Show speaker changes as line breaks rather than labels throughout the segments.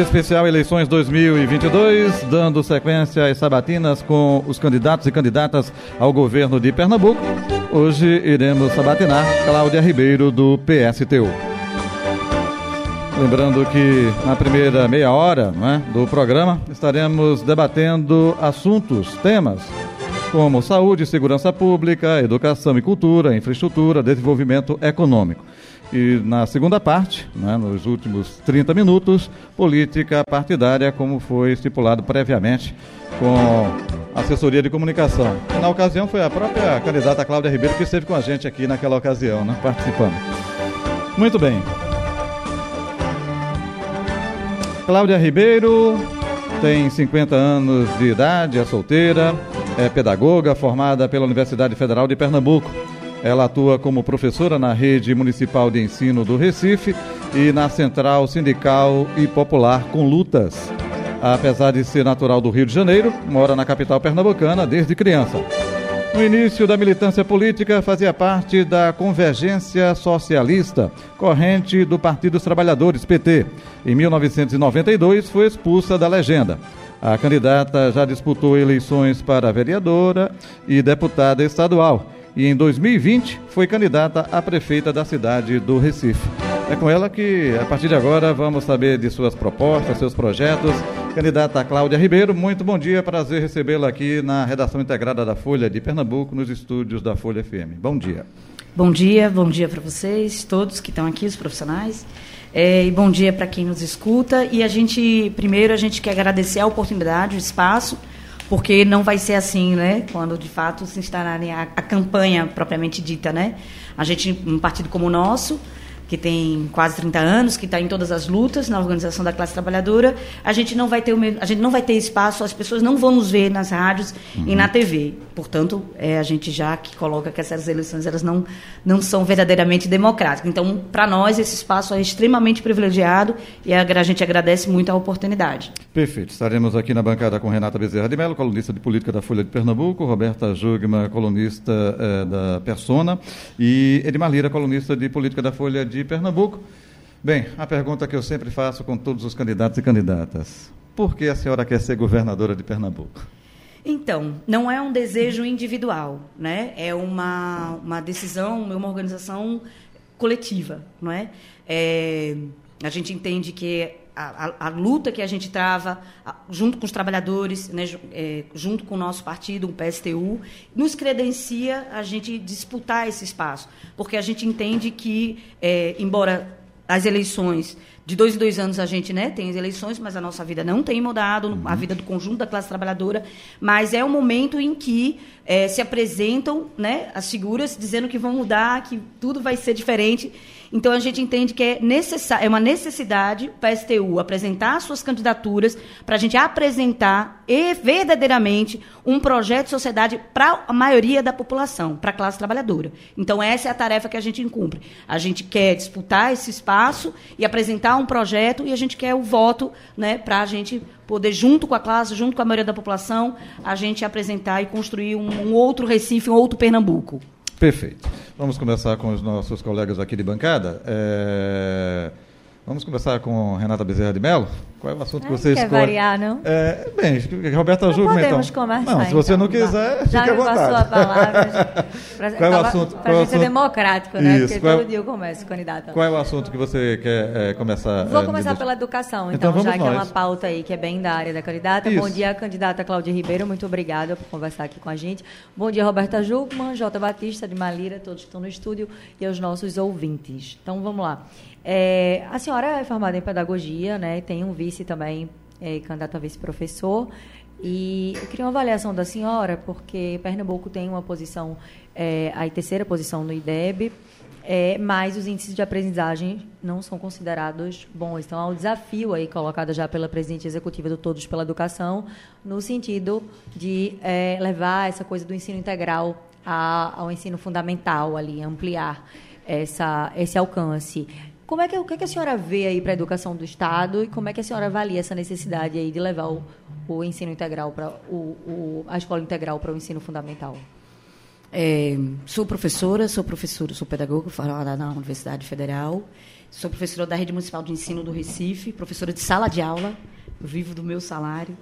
Especial Eleições 2022, dando sequência às sabatinas com os candidatos e candidatas ao governo de Pernambuco. Hoje iremos sabatinar Cláudia Ribeiro, do PSTU. Lembrando que na primeira meia hora né, do programa estaremos debatendo assuntos, temas como saúde, segurança pública, educação e cultura, infraestrutura, desenvolvimento econômico. E na segunda parte, né, nos últimos 30 minutos, política partidária, como foi estipulado previamente com assessoria de comunicação. E na ocasião foi a própria candidata Cláudia Ribeiro que esteve com a gente aqui naquela ocasião, né, participando. Muito bem. Cláudia Ribeiro tem 50 anos de idade, é solteira, é pedagoga, formada pela Universidade Federal de Pernambuco. Ela atua como professora na rede municipal de ensino do Recife e na Central Sindical e Popular com Lutas. Apesar de ser natural do Rio de Janeiro, mora na capital pernambucana desde criança. No início da militância política, fazia parte da Convergência Socialista, corrente do Partido dos Trabalhadores, PT. Em 1992, foi expulsa da legenda. A candidata já disputou eleições para vereadora e deputada estadual e em 2020 foi candidata a prefeita da cidade do Recife. É com ela que, a partir de agora, vamos saber de suas propostas, seus projetos. Candidata Cláudia Ribeiro, muito bom dia, prazer recebê-la aqui na redação integrada da Folha de Pernambuco, nos estúdios da Folha FM. Bom dia.
Bom dia, bom dia para vocês, todos que estão aqui, os profissionais. É, e bom dia para quem nos escuta. E a gente, primeiro, a gente quer agradecer a oportunidade, o espaço porque não vai ser assim, né? Quando de fato se instalarem a, a campanha propriamente dita, né? A gente, um partido como o nosso, que tem quase 30 anos, que está em todas as lutas na organização da classe trabalhadora, a gente não vai ter o a gente não vai ter espaço, as pessoas não vão nos ver nas rádios uhum. e na TV. Portanto, é, a gente já que coloca que essas eleições elas não não são verdadeiramente democráticas. Então, para nós esse espaço é extremamente privilegiado e a, a gente agradece muito a oportunidade.
Perfeito. Estaremos aqui na bancada com Renata Bezerra de Mello, colunista de política da Folha de Pernambuco, Roberta Jugma, colunista eh, da Persona, e Edmar Lira, colunista de política da Folha de de Pernambuco. Bem, a pergunta que eu sempre faço com todos os candidatos e candidatas: por que a senhora quer ser governadora de Pernambuco?
Então, não é um desejo individual, né? É uma, uma decisão, uma organização coletiva, não é? é a gente entende que a, a, a, luta que a gente trava a, junto com os trabalhadores, né, é, junto com o nosso partido, o PSTU, nos credencia a gente disputar esse espaço, porque a gente entende que, é, embora as eleições de dois em dois anos a gente né, tem as eleições, mas a nossa vida não tem mudado, uhum. a vida do conjunto da classe trabalhadora, mas é o momento em que é, se apresentam né, as figuras dizendo que vão mudar, que tudo vai ser diferente. Então a gente entende que é, é uma necessidade para a STU apresentar suas candidaturas, para a gente apresentar e verdadeiramente um projeto de sociedade para a maioria da população, para a classe trabalhadora. Então essa é a tarefa que a gente incumpre. A gente quer disputar esse espaço e apresentar um projeto e a gente quer o voto né, para a gente poder, junto com a classe, junto com a maioria da população, a gente apresentar e construir um, um outro Recife, um outro Pernambuco.
Perfeito. Vamos começar com os nossos colegas aqui de bancada. É... Vamos começar com Renata Bezerra de Mello. Qual é o assunto que você
quer
escolhe?
variar, não?
É, bem, Roberta Júlio, então.
Podemos conversar,
Não, se você
então.
não quiser,
Já
fique à
me
vontade.
passou a palavra. Pra,
Qual é o assunto?
Para gente ser
assunto?
democrático, né?
Isso,
Porque
é-
todo dia eu começo, candidata.
Qual é o assunto que você quer é, começar?
Vou
é,
começar
me-
pela educação,
Então
então, já que é uma pauta aí que é bem da área da candidata.
Isso.
Bom dia, candidata Cláudia Ribeiro, muito obrigada por conversar aqui com a gente. Bom dia, Roberta Jugman, Jota Batista, de Malira, todos que estão no estúdio e aos nossos ouvintes. Então, vamos lá. É, a senhora é formada em pedagogia, né? Tem um vice também, é, candidato a vice-professor. E eu queria uma avaliação da senhora, porque Pernambuco tem uma posição, é, a terceira posição no IDEB, é, mas os índices de aprendizagem não são considerados bons. Então, há um desafio aí colocado já pela presidente executiva do Todos pela Educação, no sentido de é, levar essa coisa do ensino integral a- ao ensino fundamental ali, ampliar. essa, esse alcance. Como é que, o que, é que a senhora vê aí para a educação do Estado e como é que a senhora avalia essa necessidade aí de levar o, o ensino integral para o, o, a escola integral para o ensino fundamental?
É, sou professora, sou professora, sou pedagoga formada na Universidade Federal, sou professora da Rede Municipal de Ensino do Recife, professora de sala de aula, vivo do meu salário.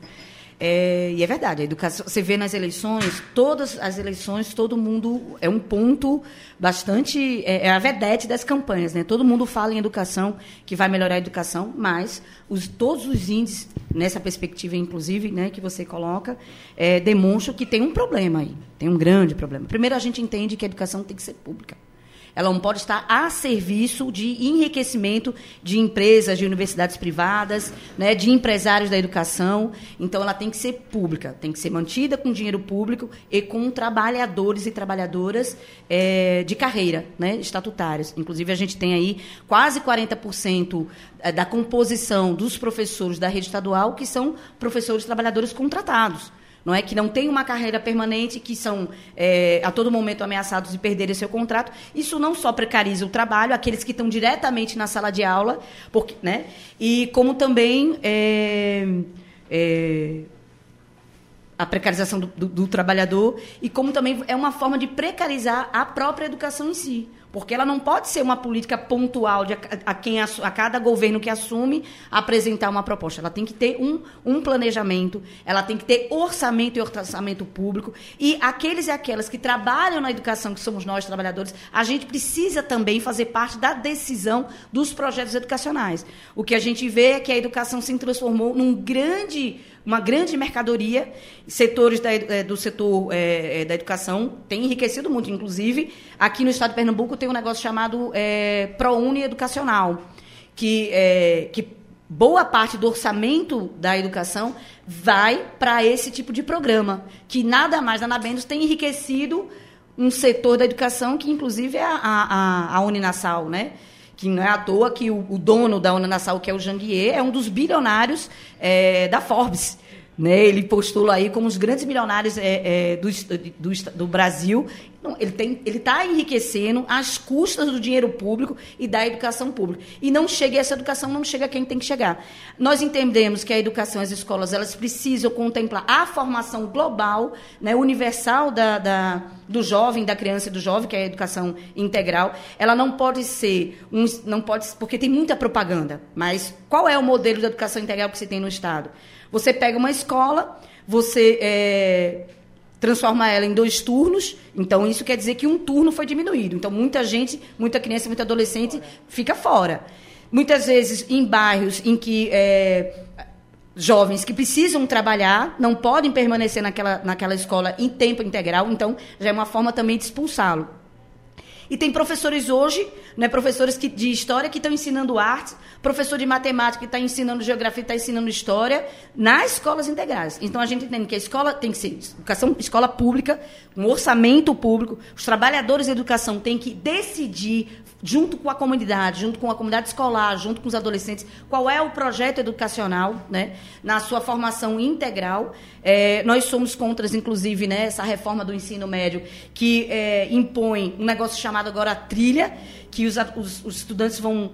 É, e é verdade, a educação. Você vê nas eleições, todas as eleições, todo mundo é um ponto bastante. É, é, a vedete das campanhas, né? Todo mundo fala em educação, que vai melhorar a educação, mas os, todos os índices, nessa perspectiva, inclusive, né, que você coloca, é, demonstram que tem um problema aí. Tem um grande problema. Primeiro, a gente entende que a educação tem que ser pública. Ela não pode estar a serviço de enriquecimento de empresas, de universidades privadas, né, de empresários da educação. Então, ela tem que ser pública, tem que ser mantida com dinheiro público e com trabalhadores e trabalhadoras é, de carreira, né, estatutários. Inclusive, a gente tem aí quase 40% eh, da composição dos professores da rede estadual que são professores trabalhadores contratados não é que não tem uma carreira permanente, que são é, a todo momento ameaçados de perderem seu contrato. Isso não só precariza o trabalho, aqueles que estão diretamente na sala de aula, porque, né? E como também é, é, a precarização do, do, do trabalhador e como também é uma forma de precarizar a própria educação em si. Porque ela não pode ser uma política pontual de a, a quem a, a, cada governo que assume apresentar uma proposta. Ela tem que ter um, um planejamento, ela tem que ter orçamento e orçamento público. E aqueles e aquelas que trabalham na educação, que somos nós, trabalhadores, a gente precisa também fazer parte da decisão dos projetos educacionais. O que a gente vê é que a educação se transformou num grande uma grande mercadoria. Setores da, é, do setor é, da educação têm enriquecido muito. Inclusive, aqui no estado de Pernambuco tem um negócio chamado é, ProUni Educacional, que, é, que boa parte do orçamento da educação vai para esse tipo de programa, que nada mais, nada menos tem enriquecido um setor da educação que, inclusive, é a, a, a Uninassal, né? Que não é à toa que o, o dono da Uninassal, que é o Janguier, é um dos bilionários é, da Forbes. Né? Ele postula aí como os grandes milionários é, é, do, do, do, Brasil. Não, ele está enriquecendo às custas do dinheiro público e da educação pública. E não chega, essa educação não chega a quem tem que chegar. Nós entendemos que a educação, as escolas, elas precisam contemplar a formação global, né, universal da, da, do jovem, da criança e do jovem, que é a educação integral. Ela não pode ser, um, não pode, porque tem muita propaganda, mas qual é o modelo de educação integral que se tem no Estado? Você pega uma escola, você é, transforma ela em dois turnos, então isso quer dizer que um turno foi diminuído. Então muita gente, muita criança, muito adolescente fica fora. Muitas vezes em bairros em que é, jovens que precisam trabalhar não podem permanecer naquela, naquela escola em tempo integral, então já é uma forma também de expulsá-lo. E tem professores hoje, né, professores que, de história que estão ensinando arte, professor de matemática que está ensinando geografia, está ensinando história, nas escolas integrais. Então a gente entende que a escola tem que ser educação, escola pública, um orçamento público, os trabalhadores da educação têm que decidir, junto com a comunidade, junto com a comunidade escolar, junto com os adolescentes, qual é o projeto educacional, né, na sua formação integral. É, nós somos contra, inclusive, né, essa reforma do ensino médio que é, impõe um negócio chamado agora trilha, que os, os, os estudantes vão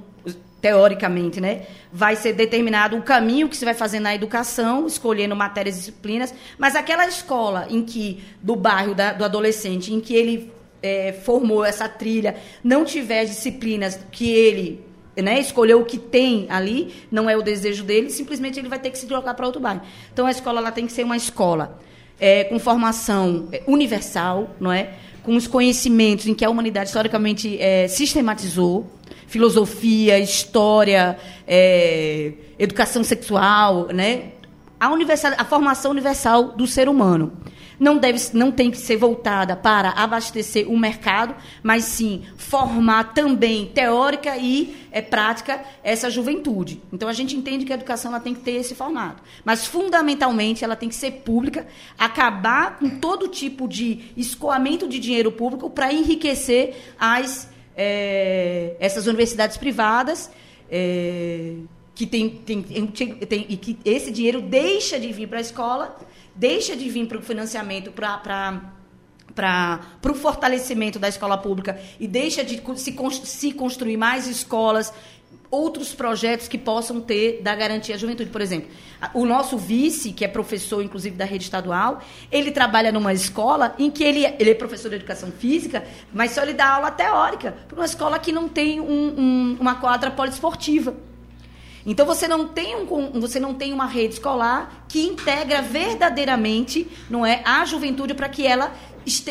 teoricamente, né, vai ser determinado o caminho que se vai fazer na educação, escolhendo matérias e disciplinas, mas aquela escola em que, do bairro da, do adolescente, em que ele é, formou essa trilha, não tiver disciplinas que ele né, escolheu o que tem ali, não é o desejo dele, simplesmente ele vai ter que se deslocar para outro bairro. Então a escola ela tem que ser uma escola é, com formação é, universal, não é? com os conhecimentos em que a humanidade historicamente é, sistematizou, filosofia, história, é, educação sexual, né? A, universal, a formação universal do ser humano não, deve, não tem que ser voltada para abastecer o mercado, mas sim formar também teórica e é, prática essa juventude. Então a gente entende que a educação ela tem que ter esse formato, mas fundamentalmente ela tem que ser pública, acabar com todo tipo de escoamento de dinheiro público para enriquecer as é, essas universidades privadas. É, que tem, tem, tem, e que esse dinheiro deixa de vir para a escola deixa de vir para o financiamento para para o fortalecimento da escola pública e deixa de se, se construir mais escolas, outros projetos que possam ter da garantia à juventude. Por exemplo, o nosso vice, que é professor, inclusive, da rede estadual, ele trabalha numa escola em que ele, ele é professor de educação física, mas só ele dá aula teórica, para uma escola que não tem um, um, uma quadra poliesportiva. Então você não tem um, você não tem uma rede escolar que integra verdadeiramente, não é, a juventude para que ela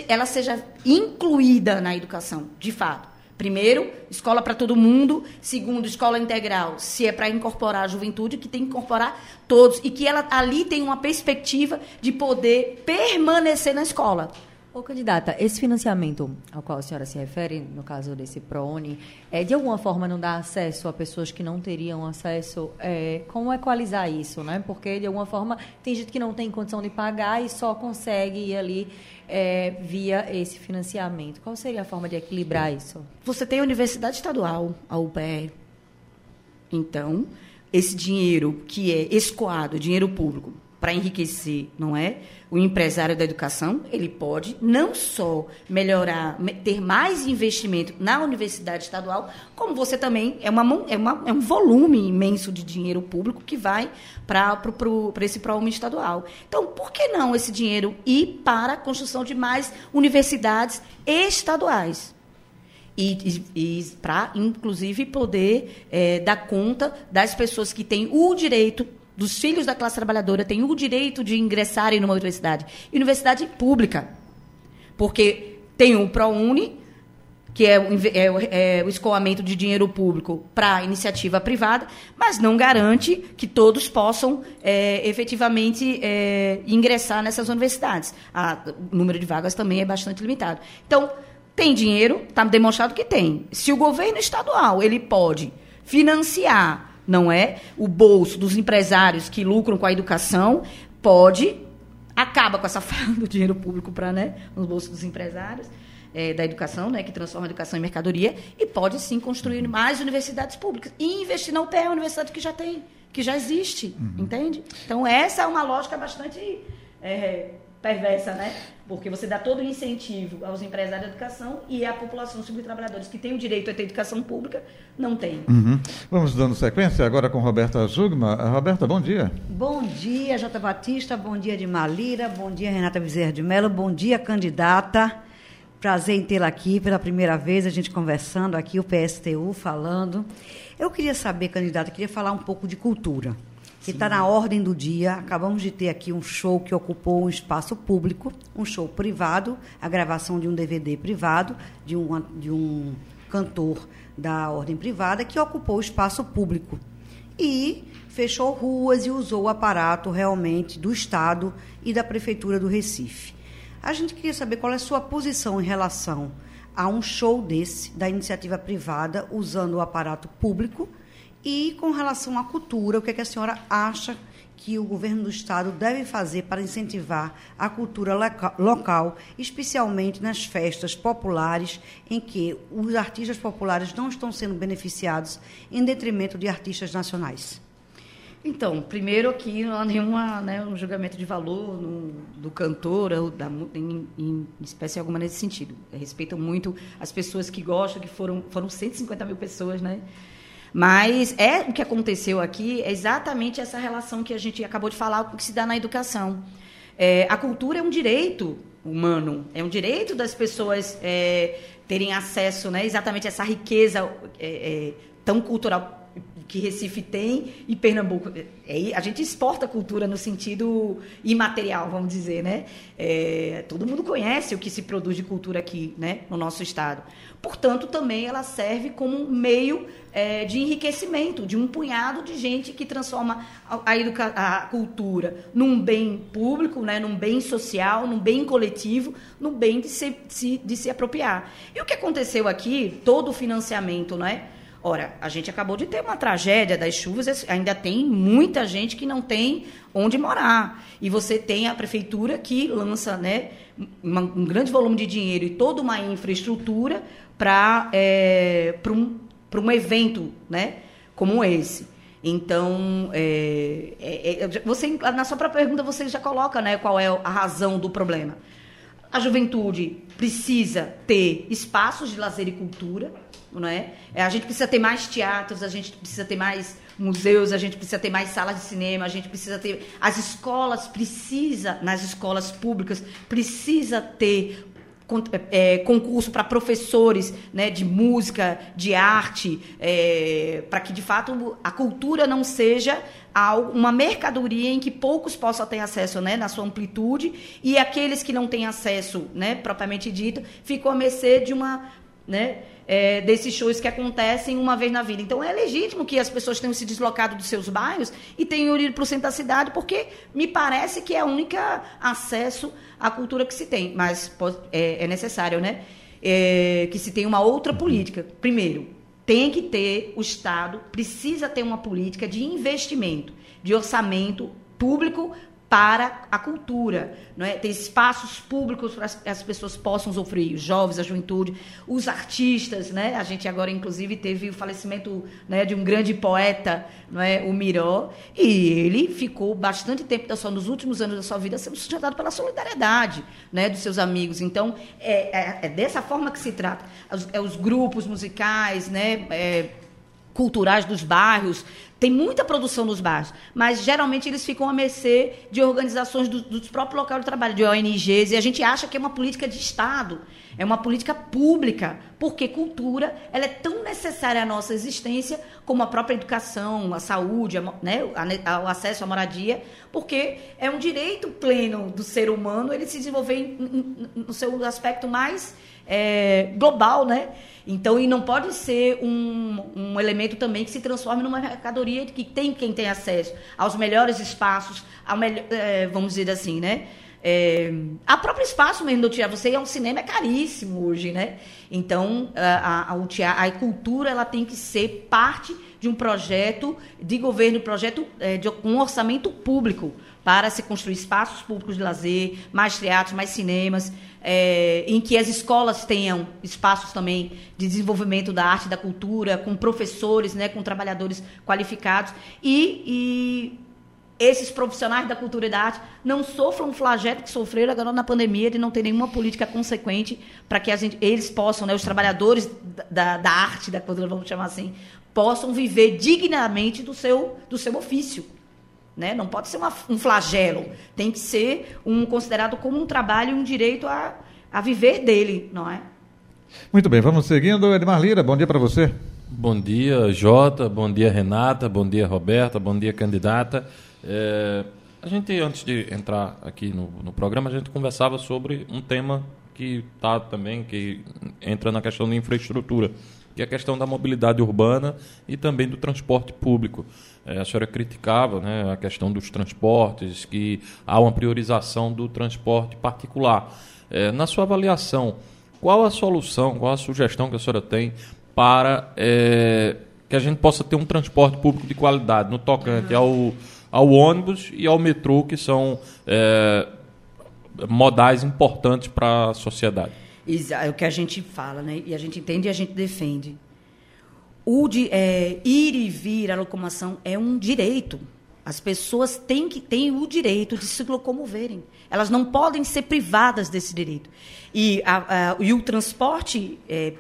ela seja incluída na educação, de fato. Primeiro, escola para todo mundo. Segundo, escola integral, se é para incorporar a juventude, que tem que incorporar todos. E que ela ali tem uma perspectiva de poder permanecer na escola.
Ô, candidata, esse financiamento ao qual a senhora se refere, no caso desse ProUni, é, de alguma forma não dá acesso a pessoas que não teriam acesso? É, como equalizar isso, né? Porque, de alguma forma, tem gente que não tem condição de pagar e só consegue ir ali é, via esse financiamento. Qual seria a forma de equilibrar isso?
Você tem a Universidade Estadual, a UPE. Então, esse dinheiro que é escoado, dinheiro público, para enriquecer, não é? O empresário da educação, ele pode não só melhorar, ter mais investimento na universidade estadual, como você também é, uma, é, uma, é um volume imenso de dinheiro público que vai para esse ProUni estadual. Então, por que não esse dinheiro ir para a construção de mais universidades estaduais? e, e, e para, inclusive, poder é, dar conta das pessoas que têm o direito dos filhos da classe trabalhadora têm o direito de ingressarem numa universidade. Universidade pública. Porque tem o ProUni, que é o, é, é o escoamento de dinheiro público para iniciativa privada, mas não garante que todos possam é, efetivamente é, ingressar nessas universidades. A, o número de vagas também é bastante limitado. Então, tem dinheiro, está demonstrado que tem. Se o governo estadual ele pode financiar não é? O bolso dos empresários que lucram com a educação pode acaba com essa fala do dinheiro público para, né, nos bolsos dos empresários. É, da educação, né, que transforma a educação em mercadoria, e pode sim construir mais universidades públicas. E investir na UPE, a universidade que já tem, que já existe, uhum. entende? Então, essa é uma lógica bastante é, perversa, né? Porque você dá todo o incentivo aos empresários da educação e a população, os trabalhadores que têm o direito a ter educação pública, não tem.
Uhum. Vamos dando sequência agora com Roberta Zugma. Roberta, bom dia.
Bom dia, Jota Batista, bom dia de Malira, bom dia, Renata Bezerra de Mello, bom dia, candidata. Prazer em tê-la aqui pela primeira vez, a gente conversando aqui, o PSTU falando. Eu queria saber, candidata, queria falar um pouco de cultura que está na ordem do dia. Acabamos de ter aqui um show que ocupou um espaço público, um show privado, a gravação de um DVD privado de um, de um cantor da ordem privada que ocupou o espaço público. E fechou ruas e usou o aparato realmente do Estado e da Prefeitura do Recife. A gente queria saber qual é a sua posição em relação a um show desse, da iniciativa privada, usando o aparato público e com relação à cultura, o que, é que a senhora acha que o governo do estado deve fazer para incentivar a cultura local, especialmente nas festas populares, em que os artistas populares não estão sendo beneficiados em detrimento de artistas nacionais?
Então, primeiro aqui não há nenhuma, né, um julgamento de valor no, do cantor, ou da, em, em espécie alguma nesse sentido. Respeitam muito as pessoas que gostam, que foram, foram 150 mil pessoas, né? Mas é o que aconteceu aqui, é exatamente essa relação que a gente acabou de falar, que se dá na educação. É, a cultura é um direito humano, é um direito das pessoas é, terem acesso, né, exatamente essa riqueza é, é tão cultural que Recife tem e Pernambuco. É, a gente exporta cultura no sentido imaterial, vamos dizer, né? É, todo mundo conhece o que se produz de cultura aqui, né, no nosso estado. Portanto, também ela serve como um meio é, de enriquecimento de um punhado de gente que transforma a, a, a, cultura num bem público, né, num bem social, num bem coletivo, num bem de se, de, se apropriar. E o que aconteceu aqui, todo o financiamento, né? Ora, a gente acabou de ter uma tragédia das chuvas, ainda tem muita gente que não tem onde morar. E você tem a prefeitura que lança né, um grande volume de dinheiro e toda uma infraestrutura para é, um, um evento né, como esse. Então, é, é, é, você, na sua própria pergunta, você já coloca né, qual é a razão do problema. A juventude precisa ter espaços de lazer e cultura, não é? é? A gente precisa ter mais teatros, a gente precisa ter mais museus, a gente precisa ter mais salas de cinema, a gente precisa ter as escolas precisa nas escolas públicas precisa ter é, concurso para professores né, de música, de arte, é, para que de fato a cultura não seja uma mercadoria em que poucos possam ter acesso né, na sua amplitude e aqueles que não têm acesso, né, propriamente dito, ficam a mercê de uma. Né, é, desses shows que acontecem uma vez na vida. Então é legítimo que as pessoas tenham se deslocado dos seus bairros e tenham ido para o centro da cidade, porque me parece que é o único acesso à cultura que se tem. Mas é, é necessário, né? É, que se tenha uma outra política. Primeiro, tem que ter, o Estado precisa ter uma política de investimento, de orçamento público para a cultura, não é? Ter espaços públicos para que as pessoas possam usufruir, os jovens, a juventude, os artistas, né? A gente agora inclusive teve o falecimento, né, de um grande poeta, não é, o Miró, e ele ficou bastante tempo da sua, nos últimos anos da sua vida sendo sustentado pela solidariedade, né, dos seus amigos. Então é, é, é dessa forma que se trata. Os, é, os grupos musicais, né? É, culturais dos bairros, tem muita produção nos bairros, mas geralmente eles ficam à mercê de organizações do, dos próprios locais de trabalho, de ONGs, e a gente acha que é uma política de Estado, é uma política pública, porque cultura ela é tão necessária à nossa existência como a própria educação, a saúde, a, né, o acesso à moradia, porque é um direito pleno do ser humano ele se desenvolver no seu aspecto mais é, global, né? Então, e não pode ser um, um elemento também que se transforme numa mercadoria que tem quem tem acesso aos melhores espaços, ao melhor, é, vamos dizer assim, né? É, a próprio espaço mesmo do teatro, você é um cinema é caríssimo hoje, né? Então a, a, a, cultura ela tem que ser parte de um projeto de governo, projeto é, de um orçamento público para se construir espaços públicos de lazer, mais teatros, mais cinemas é, em que as escolas tenham espaços também de desenvolvimento da arte e da cultura, com professores, né, com trabalhadores qualificados, e, e esses profissionais da cultura e da arte não sofram o flagelo que sofreram agora na pandemia de não ter nenhuma política consequente para que gente, eles possam, né, os trabalhadores da, da arte, da cultura, vamos chamar assim, possam viver dignamente do seu, do seu ofício. Né? Não pode ser uma, um flagelo. Tem que ser um considerado como um trabalho e um direito a, a viver dele, não é?
Muito bem, vamos seguindo. Edmar Lira, bom dia para você.
Bom dia, Jota. Bom dia, Renata. Bom dia, Roberta. Bom dia, candidata. É, a gente, antes de entrar aqui no, no programa, a gente conversava sobre um tema que está também, que entra na questão da infraestrutura, que é a questão da mobilidade urbana e também do transporte público. É, a senhora criticava né, a questão dos transportes, que há uma priorização do transporte particular. É, na sua avaliação, qual a solução, qual a sugestão que a senhora tem para é, que a gente possa ter um transporte público de qualidade no tocante ao, ao ônibus e ao metrô, que são é, modais importantes para a sociedade?
É o que a gente fala, né? E a gente entende e a gente defende. O de, é, ir e vir, a locomoção é um direito. As pessoas têm, que, têm o direito de se locomoverem. Elas não podem ser privadas desse direito. E, a, a, e o transporte é,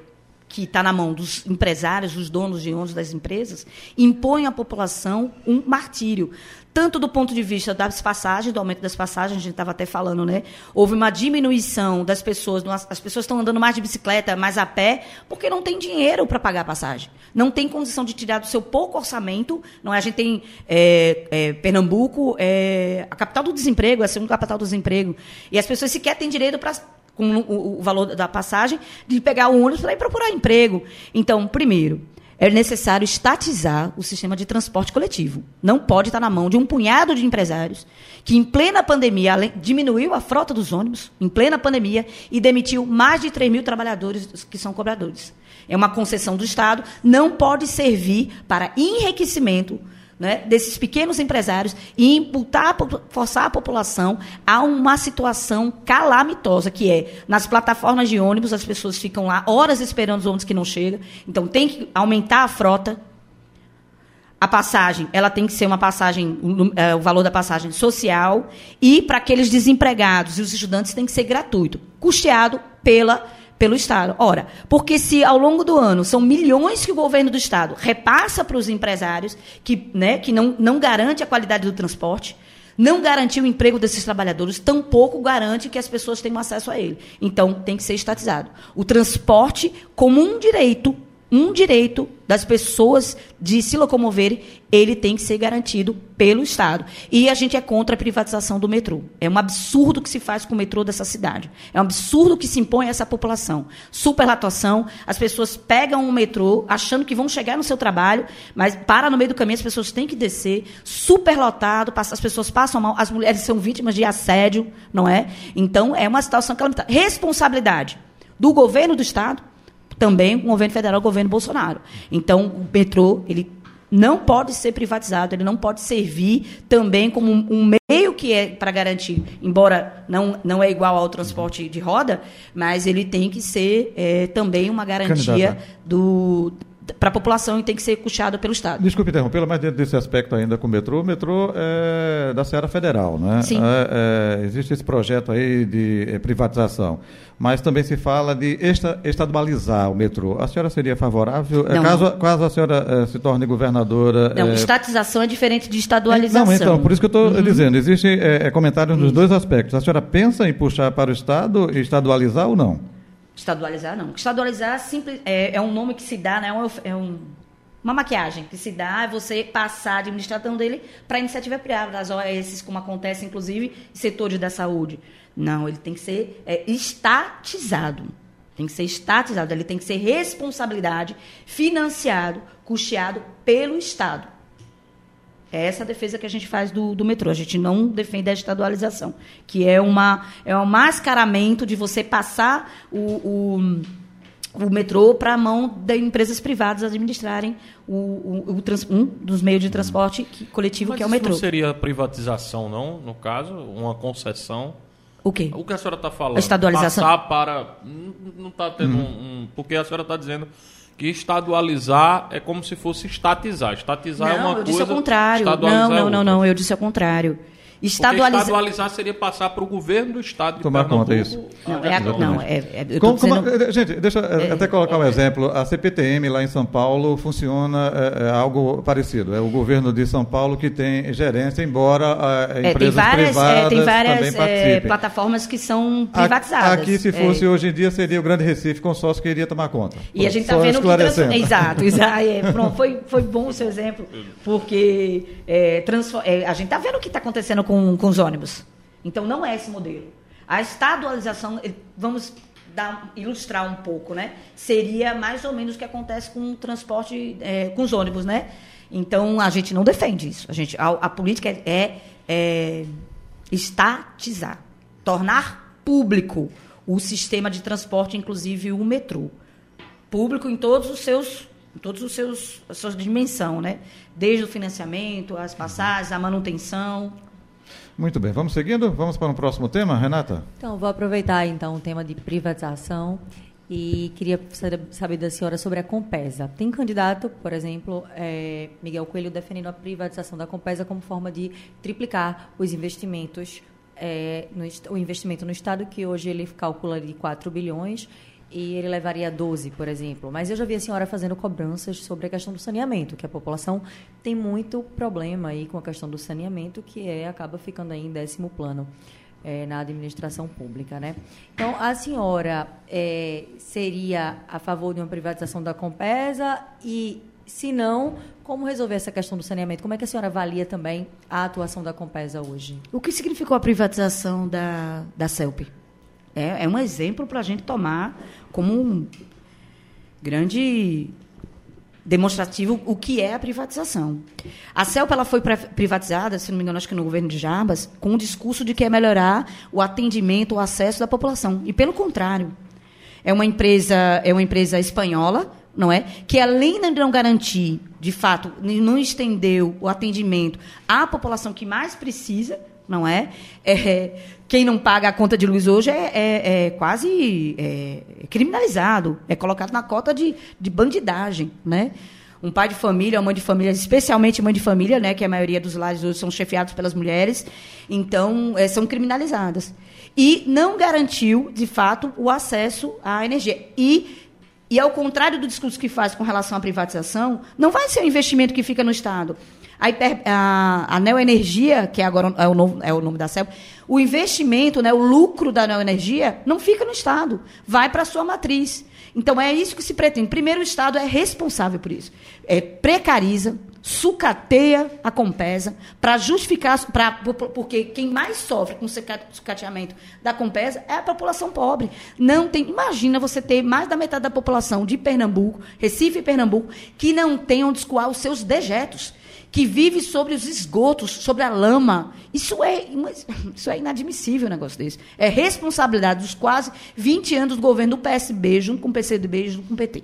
que está na mão dos empresários, dos donos de ônibus das empresas, impõe à população um martírio tanto do ponto de vista das passagens, do aumento das passagens, a gente estava até falando, né? Houve uma diminuição das pessoas, as pessoas estão andando mais de bicicleta, mais a pé, porque não tem dinheiro para pagar a passagem. Não tem condição de tirar do seu pouco orçamento. Não é? A gente tem é, é, Pernambuco, é, a capital do desemprego, é a segunda capital do desemprego. E as pessoas sequer têm direito para com o, o valor da passagem, de pegar o ônibus para ir procurar emprego. Então, primeiro, é necessário estatizar o sistema de transporte coletivo. Não pode estar na mão de um punhado de empresários que, em plena pandemia, diminuiu a frota dos ônibus, em plena pandemia, e demitiu mais de 3 mil trabalhadores que são cobradores. É uma concessão do Estado, não pode servir para enriquecimento né, desses pequenos empresários e imputar, forçar a população a uma situação calamitosa, que é, nas plataformas de ônibus, as pessoas ficam lá horas esperando os ônibus que não chegam, então tem que aumentar a frota. a passagem, ela tem que ser uma passagem, é, o valor da passagem social, e para aqueles desempregados e os estudantes tem que ser gratuito, custeado pela, pelo Estado. Ora, porque se ao longo do ano são milhões que o governo do Estado repassa para os empresários, que, né, que não, não garante a qualidade do transporte, não garantiu o emprego desses trabalhadores, tampouco garante que as pessoas tenham acesso a ele. Então, tem que ser estatizado. O transporte como um direito um direito das pessoas de se locomoverem, ele tem que ser garantido pelo Estado. E a gente é contra a privatização do metrô. É um absurdo que se faz com o metrô dessa cidade. É um absurdo que se impõe a essa população. Superlatuação, as pessoas pegam o metrô achando que vão chegar no seu trabalho, mas para no meio do caminho, as pessoas têm que descer, superlotado, as pessoas passam mal, as mulheres são vítimas de assédio, não é? Então, é uma situação calamitosa. Responsabilidade do governo do Estado, também com o governo federal, o governo Bolsonaro. Então, o metrô, ele não pode ser privatizado, ele não pode servir também como um, meio que é para garantir, embora não, não é igual ao transporte de roda, mas ele tem que ser é, também uma garantia do para a população e tem que ser custeado pelo Estado.
Desculpe interrompê-la, mas dentro desse aspecto ainda com o metrô, o metrô é da Seara Federal, né?
Sim.
É, é, existe esse projeto aí de é, privatização, mas também se fala de esta, estadualizar o metrô. A senhora seria favorável? É,
não,
caso,
não.
caso a senhora é, se torne governadora...
Não, estatização é diferente de estadualização.
Não, então, por isso que eu estou uhum. dizendo, existem comentários nos dois aspectos. A senhora pensa em puxar para o Estado e estadualizar ou não?
Estadualizar, não. Estadualizar simples, é, é um nome que se dá, né? É um, uma maquiagem que se dá é você passar a administração dele para a iniciativa privada, das OAS, como acontece, inclusive, setores da saúde. Não, ele tem que ser é, estatizado. Tem que ser estatizado, ele tem que ser responsabilidade, financiado, custeado pelo Estado. É essa a defesa que a gente faz do, do metrô. A gente não defende a estadualização, que é, uma, é um mascaramento de você passar o, o, o metrô para a mão de empresas privadas administrarem o, o, o trans, um dos meios de transporte que, coletivo,
Mas
que é o metrô.
não seria privatização, não? No caso, uma concessão.
O quê?
O que a senhora está falando?
A estadualização.
Passar para. Não está tendo uhum. um, um. Porque a senhora está dizendo que estadualizar é como se fosse estatizar. Estatizar
não,
é uma
eu
coisa.
Disse ao contrário. Não, não, é não, não, eu disse ao contrário.
Estadualizar... estadualizar seria passar para o governo do estado de
Tomar
Pernambuco.
conta disso.
Não, é, não, é, é
como, dizendo... como, gente, deixa é, até colocar um exemplo. A CPTM lá em São Paulo funciona é, é, algo parecido. É o governo de São Paulo que tem gerência, embora é, empresas
tem várias,
privadas
tem várias
também participem.
plataformas que são privatizadas.
Aqui, se fosse hoje em dia, seria o Grande Recife consórcio que iria tomar conta.
E a gente está vendo que... Exato, exato. Pronto, foi, foi bom o seu exemplo, porque transform... a gente está vendo o que está acontecendo com, com os ônibus. Então, não é esse modelo. A estadualização, eh, vamos dar, ilustrar um pouco, né? Seria mais ou menos o que acontece com o transporte, é, com os ônibus, né? Então, a gente não defende isso. A, gente, a, a política é, é, é estatizar, tornar público o sistema de transporte, inclusive o metrô. Público em todos os seus todos os seus a sua dimensão, né? Desde o financiamento, as passagens, a manutenção,
muito bem, vamos seguindo? Vamos para o um próximo tema, Renata?
Então, vou aproveitar então o tema de privatização e queria saber da senhora sobre a Compesa. Tem candidato, por exemplo, é, Miguel Coelho, defendendo a privatização da Compesa como forma de triplicar os investimentos, é, no, o investimento no Estado, que hoje ele calcula de 4 bilhões, e ele levaria 12, por exemplo. Mas eu já vi a senhora fazendo cobranças sobre a questão do saneamento, que a população tem muito problema aí com a questão do saneamento, que é acaba ficando aí em décimo plano é, na administração pública, né? Então, a senhora é, seria a favor de uma privatização da Compesa e, se não, como resolver essa questão do saneamento? Como é que a senhora avalia também a atuação da Compesa hoje?
O que significou a privatização da, da CELP? É, é um exemplo para a gente tomar como um grande demonstrativo o que é a privatização. A CELP ela foi privatizada, se não me engano, acho que no governo de Jarbas, com o discurso de que é melhorar o atendimento, o acesso da população. E pelo contrário, é uma empresa, é uma empresa espanhola, não é? Que além de não garantir, de fato, não estendeu o atendimento à população que mais precisa, não é? é quem não paga a conta de luz hoje é, é, é quase é, criminalizado, é colocado na cota de, de bandidagem, né? um pai de família, uma mãe de família, especialmente mãe de família, né, que a maioria dos lares hoje são chefiados pelas mulheres, então é, são criminalizadas. E não garantiu, de fato, o acesso à energia. E e ao contrário do discurso que faz com relação à privatização, não vai ser um investimento que fica no Estado. A, hiper, a, a Neoenergia, que agora é o, novo, é o nome da CELP, o investimento, né, o lucro da Neoenergia não fica no Estado, vai para a sua matriz. Então é isso que se pretende. Primeiro, o Estado é responsável por isso. É, precariza, sucateia a Compesa para justificar, pra, porque quem mais sofre com o sucateamento da Compesa é a população pobre. Não tem, imagina você ter mais da metade da população de Pernambuco, Recife e Pernambuco, que não tem onde escoar os seus dejetos que vive sobre os esgotos, sobre a lama. Isso é, isso é inadmissível um negócio desse. É responsabilidade dos quase 20 anos do governo do PSB, junto com o PCdoB, junto com o PT.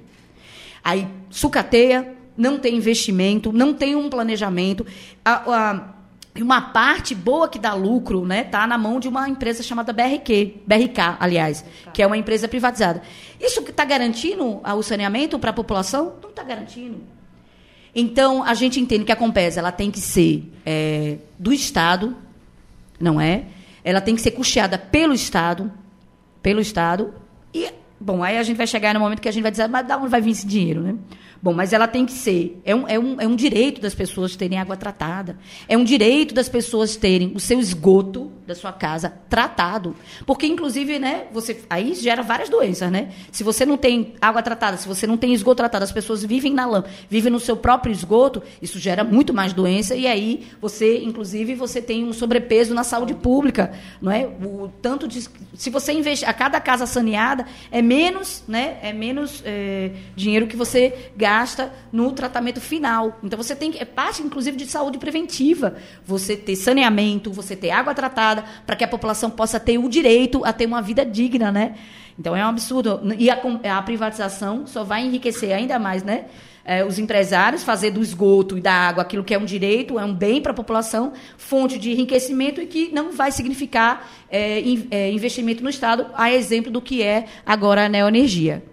Aí, sucateia, não tem investimento, não tem um planejamento. A, a, uma parte boa que dá lucro né, está na mão de uma empresa chamada BRQ, BRK, aliás, que é uma empresa privatizada. Isso está garantindo o saneamento para a população? Não está garantindo. Então, a gente entende que a Compesa ela tem que ser é, do Estado, não é? Ela tem que ser custeada pelo Estado, pelo Estado. E, bom, aí a gente vai chegar no momento que a gente vai dizer, mas da onde vai vir esse dinheiro, né? Bom, mas ela tem que ser. É um, é, um, é um direito das pessoas terem água tratada. É um direito das pessoas terem o seu esgoto da sua casa tratado. Porque, inclusive, né, você, aí gera várias doenças, né? Se você não tem água tratada, se você não tem esgoto tratado, as pessoas vivem na lama, vivem no seu próprio esgoto, isso gera muito mais doença. E aí, você, inclusive, você tem um sobrepeso na saúde pública. Não é? O tanto de. Se você investir a cada casa saneada, é menos, né? É menos é, dinheiro que você gasta gasta no tratamento final. Então você tem que é parte inclusive de saúde preventiva, você ter saneamento, você ter água tratada para que a população possa ter o direito a ter uma vida digna, né? Então é um absurdo e a, a privatização só vai enriquecer ainda mais, né? É, os empresários fazer do esgoto e da água aquilo que é um direito, é um bem para a população, fonte de enriquecimento e que não vai significar é, é, investimento no Estado, a exemplo do que é agora a neoenergia.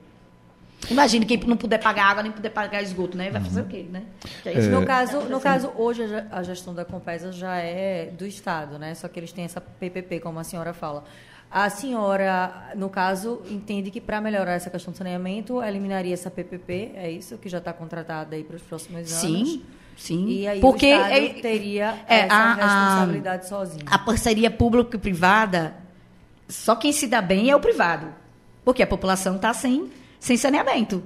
Imagine quem não puder pagar água nem puder pagar esgoto, né? Vai fazer o quê, né?
É isso. No caso, no caso hoje a gestão da Compesa já é do Estado, né? Só que eles têm essa PPP, como a senhora fala. A senhora, no caso, entende que para melhorar essa questão do saneamento, eliminaria essa PPP, é isso que já está contratada aí para os próximos anos?
Sim. Sim,
e aí
porque
o Estado é, teria é, essa a, responsabilidade
a,
sozinho.
A parceria público-privada, só quem se dá bem é o privado. Porque a população está sem sem saneamento.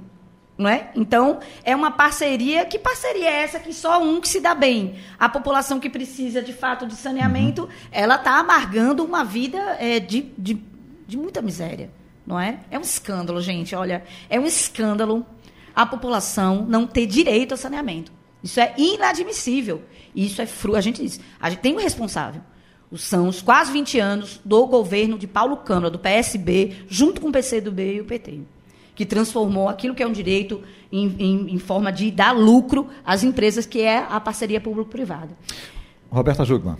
Não é? Então, é uma parceria. Que parceria é essa que só um que se dá bem? A população que precisa, de fato, de saneamento, uhum. ela está amargando uma vida é, de, de, de muita miséria. Não é? É um escândalo, gente. Olha, é um escândalo a população não ter direito ao saneamento. Isso é inadmissível. Isso é fru. A gente diz, a gente tem um responsável. São os quase 20 anos do governo de Paulo Câmara, do PSB, junto com o PCdoB e o PT que transformou aquilo que é um direito em, em, em forma de dar lucro às empresas, que é a parceria público-privada.
Roberta Jugman.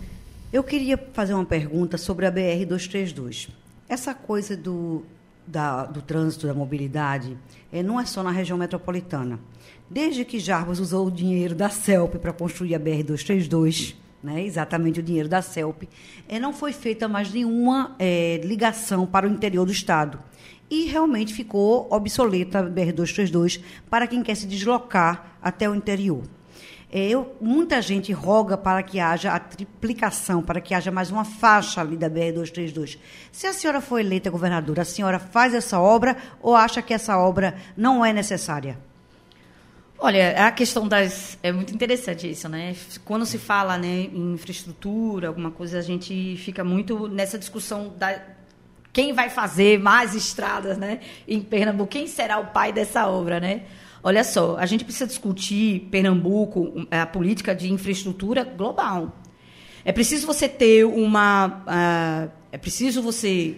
Eu queria fazer uma pergunta sobre a BR-232. Essa coisa do, da, do trânsito, da mobilidade, é, não é só na região metropolitana. Desde que Jarbas usou o dinheiro da CELP para construir a BR-232, né, exatamente o dinheiro da CELP, é, não foi feita mais nenhuma é, ligação para o interior do Estado e realmente ficou obsoleta a BR-232 para quem quer se deslocar até o interior. É, eu, muita gente roga para que haja a triplicação, para que haja mais uma faixa ali da BR-232. Se a senhora for eleita governadora, a senhora faz essa obra ou acha que essa obra não é necessária?
Olha, a questão das. É muito interessante isso, né? Quando se fala né, em infraestrutura, alguma coisa, a gente fica muito nessa discussão da, quem vai fazer mais estradas né, em Pernambuco, quem será o pai dessa obra, né? Olha só, a gente precisa discutir Pernambuco, a política de infraestrutura global. É preciso você ter uma. Uh, é preciso você.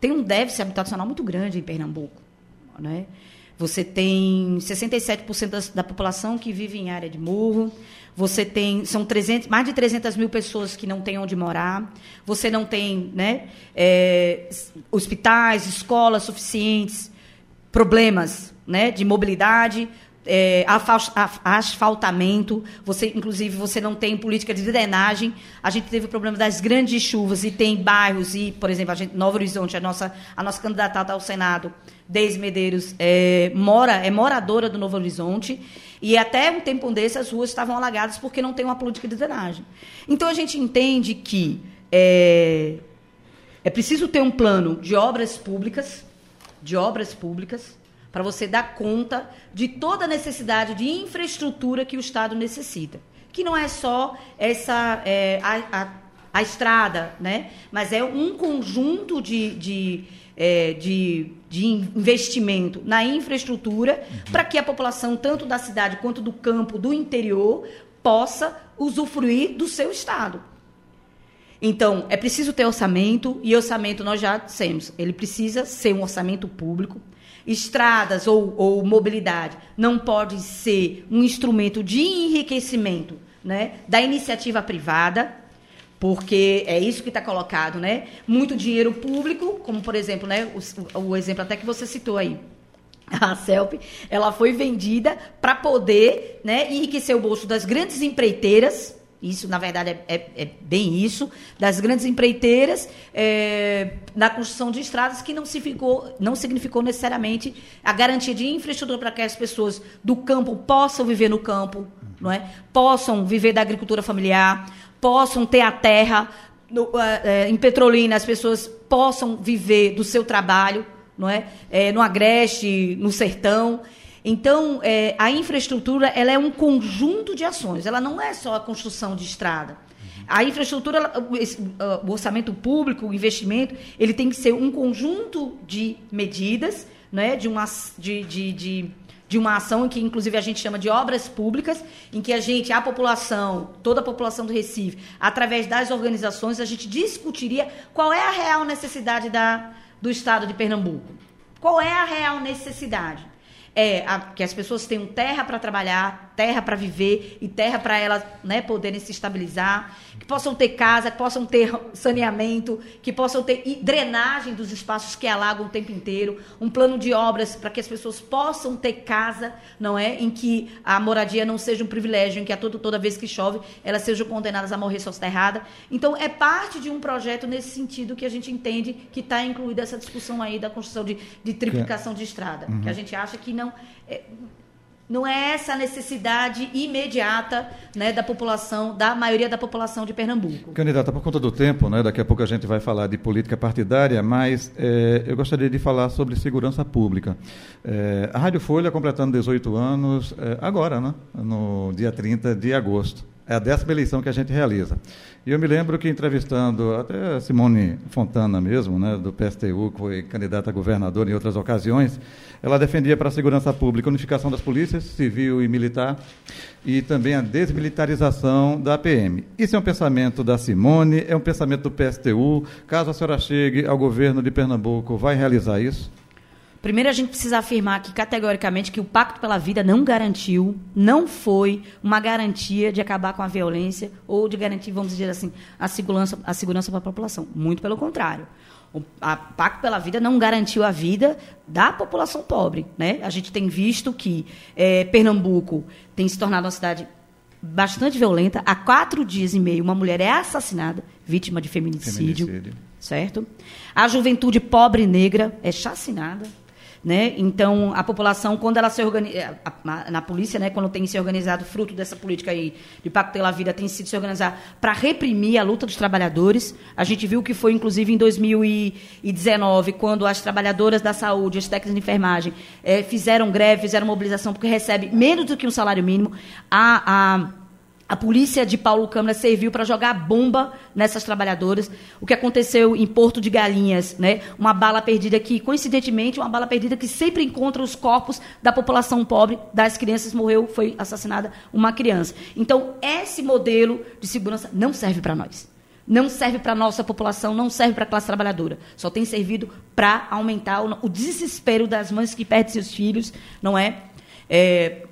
Tem um déficit habitacional muito grande em Pernambuco. Né? Você tem 67% da, da população que vive em área de morro. Você tem são 300, mais de 300 mil pessoas que não têm onde morar. Você não tem né, é, hospitais, escolas suficientes, problemas né, de mobilidade, é, asfaltamento, você, inclusive você não tem política de drenagem. A gente teve o problema das grandes chuvas e tem bairros e, por exemplo, a gente, Novo Horizonte, a nossa, a nossa candidata ao Senado, Deise Medeiros, é, mora, é moradora do Novo Horizonte. E até um tempo desse as ruas estavam alagadas porque não tem uma política de drenagem. Então a gente entende que é, é preciso ter um plano de obras públicas, de obras públicas, para você dar conta de toda a necessidade de infraestrutura que o Estado necessita. Que não é só essa é, a, a, a, estrada, né? mas é um conjunto de, de, é, de, de investimento na infraestrutura uhum. para que a população, tanto da cidade quanto do campo, do interior, possa usufruir do seu Estado. Então, é preciso ter orçamento, e orçamento nós já dissemos, ele precisa ser um orçamento público, estradas ou, ou mobilidade não pode ser um instrumento de enriquecimento né, da iniciativa privada, porque é isso que está colocado, né? Muito dinheiro público, como por exemplo, né, o, o exemplo até que você citou aí, a CELP, ela foi vendida para poder né, enriquecer o bolso das grandes empreiteiras, isso, na verdade, é, é, é bem isso, das grandes empreiteiras é, na construção de estradas que não, significou, não significou necessariamente a garantia de infraestrutura para que as pessoas do campo possam viver no campo, não é? possam viver da agricultura familiar, possam ter a terra. No, é, em Petrolina, as pessoas possam viver do seu trabalho, não é? é no Agreste, no Sertão. Então, é, a infraestrutura ela é um conjunto de ações, ela não é só a construção de estrada. A infraestrutura, o orçamento público, o investimento, ele tem que ser um conjunto de medidas, né, de, uma, de, de, de, de uma ação que, inclusive, a gente chama de obras públicas, em que a gente, a população, toda a população do Recife, através das organizações, a gente discutiria qual é a real necessidade da, do Estado de Pernambuco. Qual é a real necessidade? é a, que as pessoas tenham terra para trabalhar, terra para viver e terra para elas né, poderem se estabilizar, que possam ter casa, que possam ter saneamento, que possam ter drenagem dos espaços que alagam o tempo inteiro, um plano de obras para que as pessoas possam ter casa, não é, em que a moradia não seja um privilégio, em que a todo, toda vez que chove elas sejam condenadas a morrer soterrada. Então é parte de um projeto nesse sentido que a gente entende que está incluída essa discussão aí da construção de, de triplicação de estrada, uhum. que a gente acha que não é, não é essa a necessidade imediata né, da população, da maioria da população de Pernambuco.
Candidata, por conta do tempo, né, daqui a pouco a gente vai falar de política partidária, mas é, eu gostaria de falar sobre segurança pública. É, a Rádio Folha completando 18 anos é, agora, né, no dia 30 de agosto. É a décima eleição que a gente realiza. E eu me lembro que entrevistando até a Simone Fontana mesmo, né, do PSTU, que foi candidata a governador em outras ocasiões, ela defendia para a segurança pública a unificação das polícias, civil e militar, e também a desmilitarização da PM. Isso é um pensamento da Simone, é um pensamento do PSTU. Caso a senhora chegue ao governo de Pernambuco, vai realizar isso?
Primeiro, a gente precisa afirmar aqui categoricamente que o Pacto pela Vida não garantiu, não foi uma garantia de acabar com a violência ou de garantir, vamos dizer assim, a segurança, a segurança para a população. Muito pelo contrário. O Pacto pela Vida não garantiu a vida da população pobre. Né? A gente tem visto que é, Pernambuco tem se tornado uma cidade bastante violenta. Há quatro dias e meio, uma mulher é assassinada, vítima de feminicídio. feminicídio. Certo? A juventude pobre e negra é chacinada. Né? Então, a população, quando ela se organiza, é, na polícia, né, quando tem se organizado, fruto dessa política aí de Pacto pela Vida, tem sido se organizar para reprimir a luta dos trabalhadores. A gente viu que foi, inclusive, em 2019, quando as trabalhadoras da saúde, as técnicas de enfermagem, é, fizeram greve, fizeram mobilização, porque recebe menos do que um salário mínimo. A, a a polícia de Paulo Câmara serviu para jogar bomba nessas trabalhadoras. O que aconteceu em Porto de Galinhas, né? Uma bala perdida que, coincidentemente, uma bala perdida que sempre encontra os corpos da população pobre, das crianças morreu, foi assassinada uma criança. Então, esse modelo de segurança não serve para nós. Não serve para a nossa população, não serve para a classe trabalhadora. Só tem servido para aumentar o, desespero das mães que perdem seus filhos, não é? é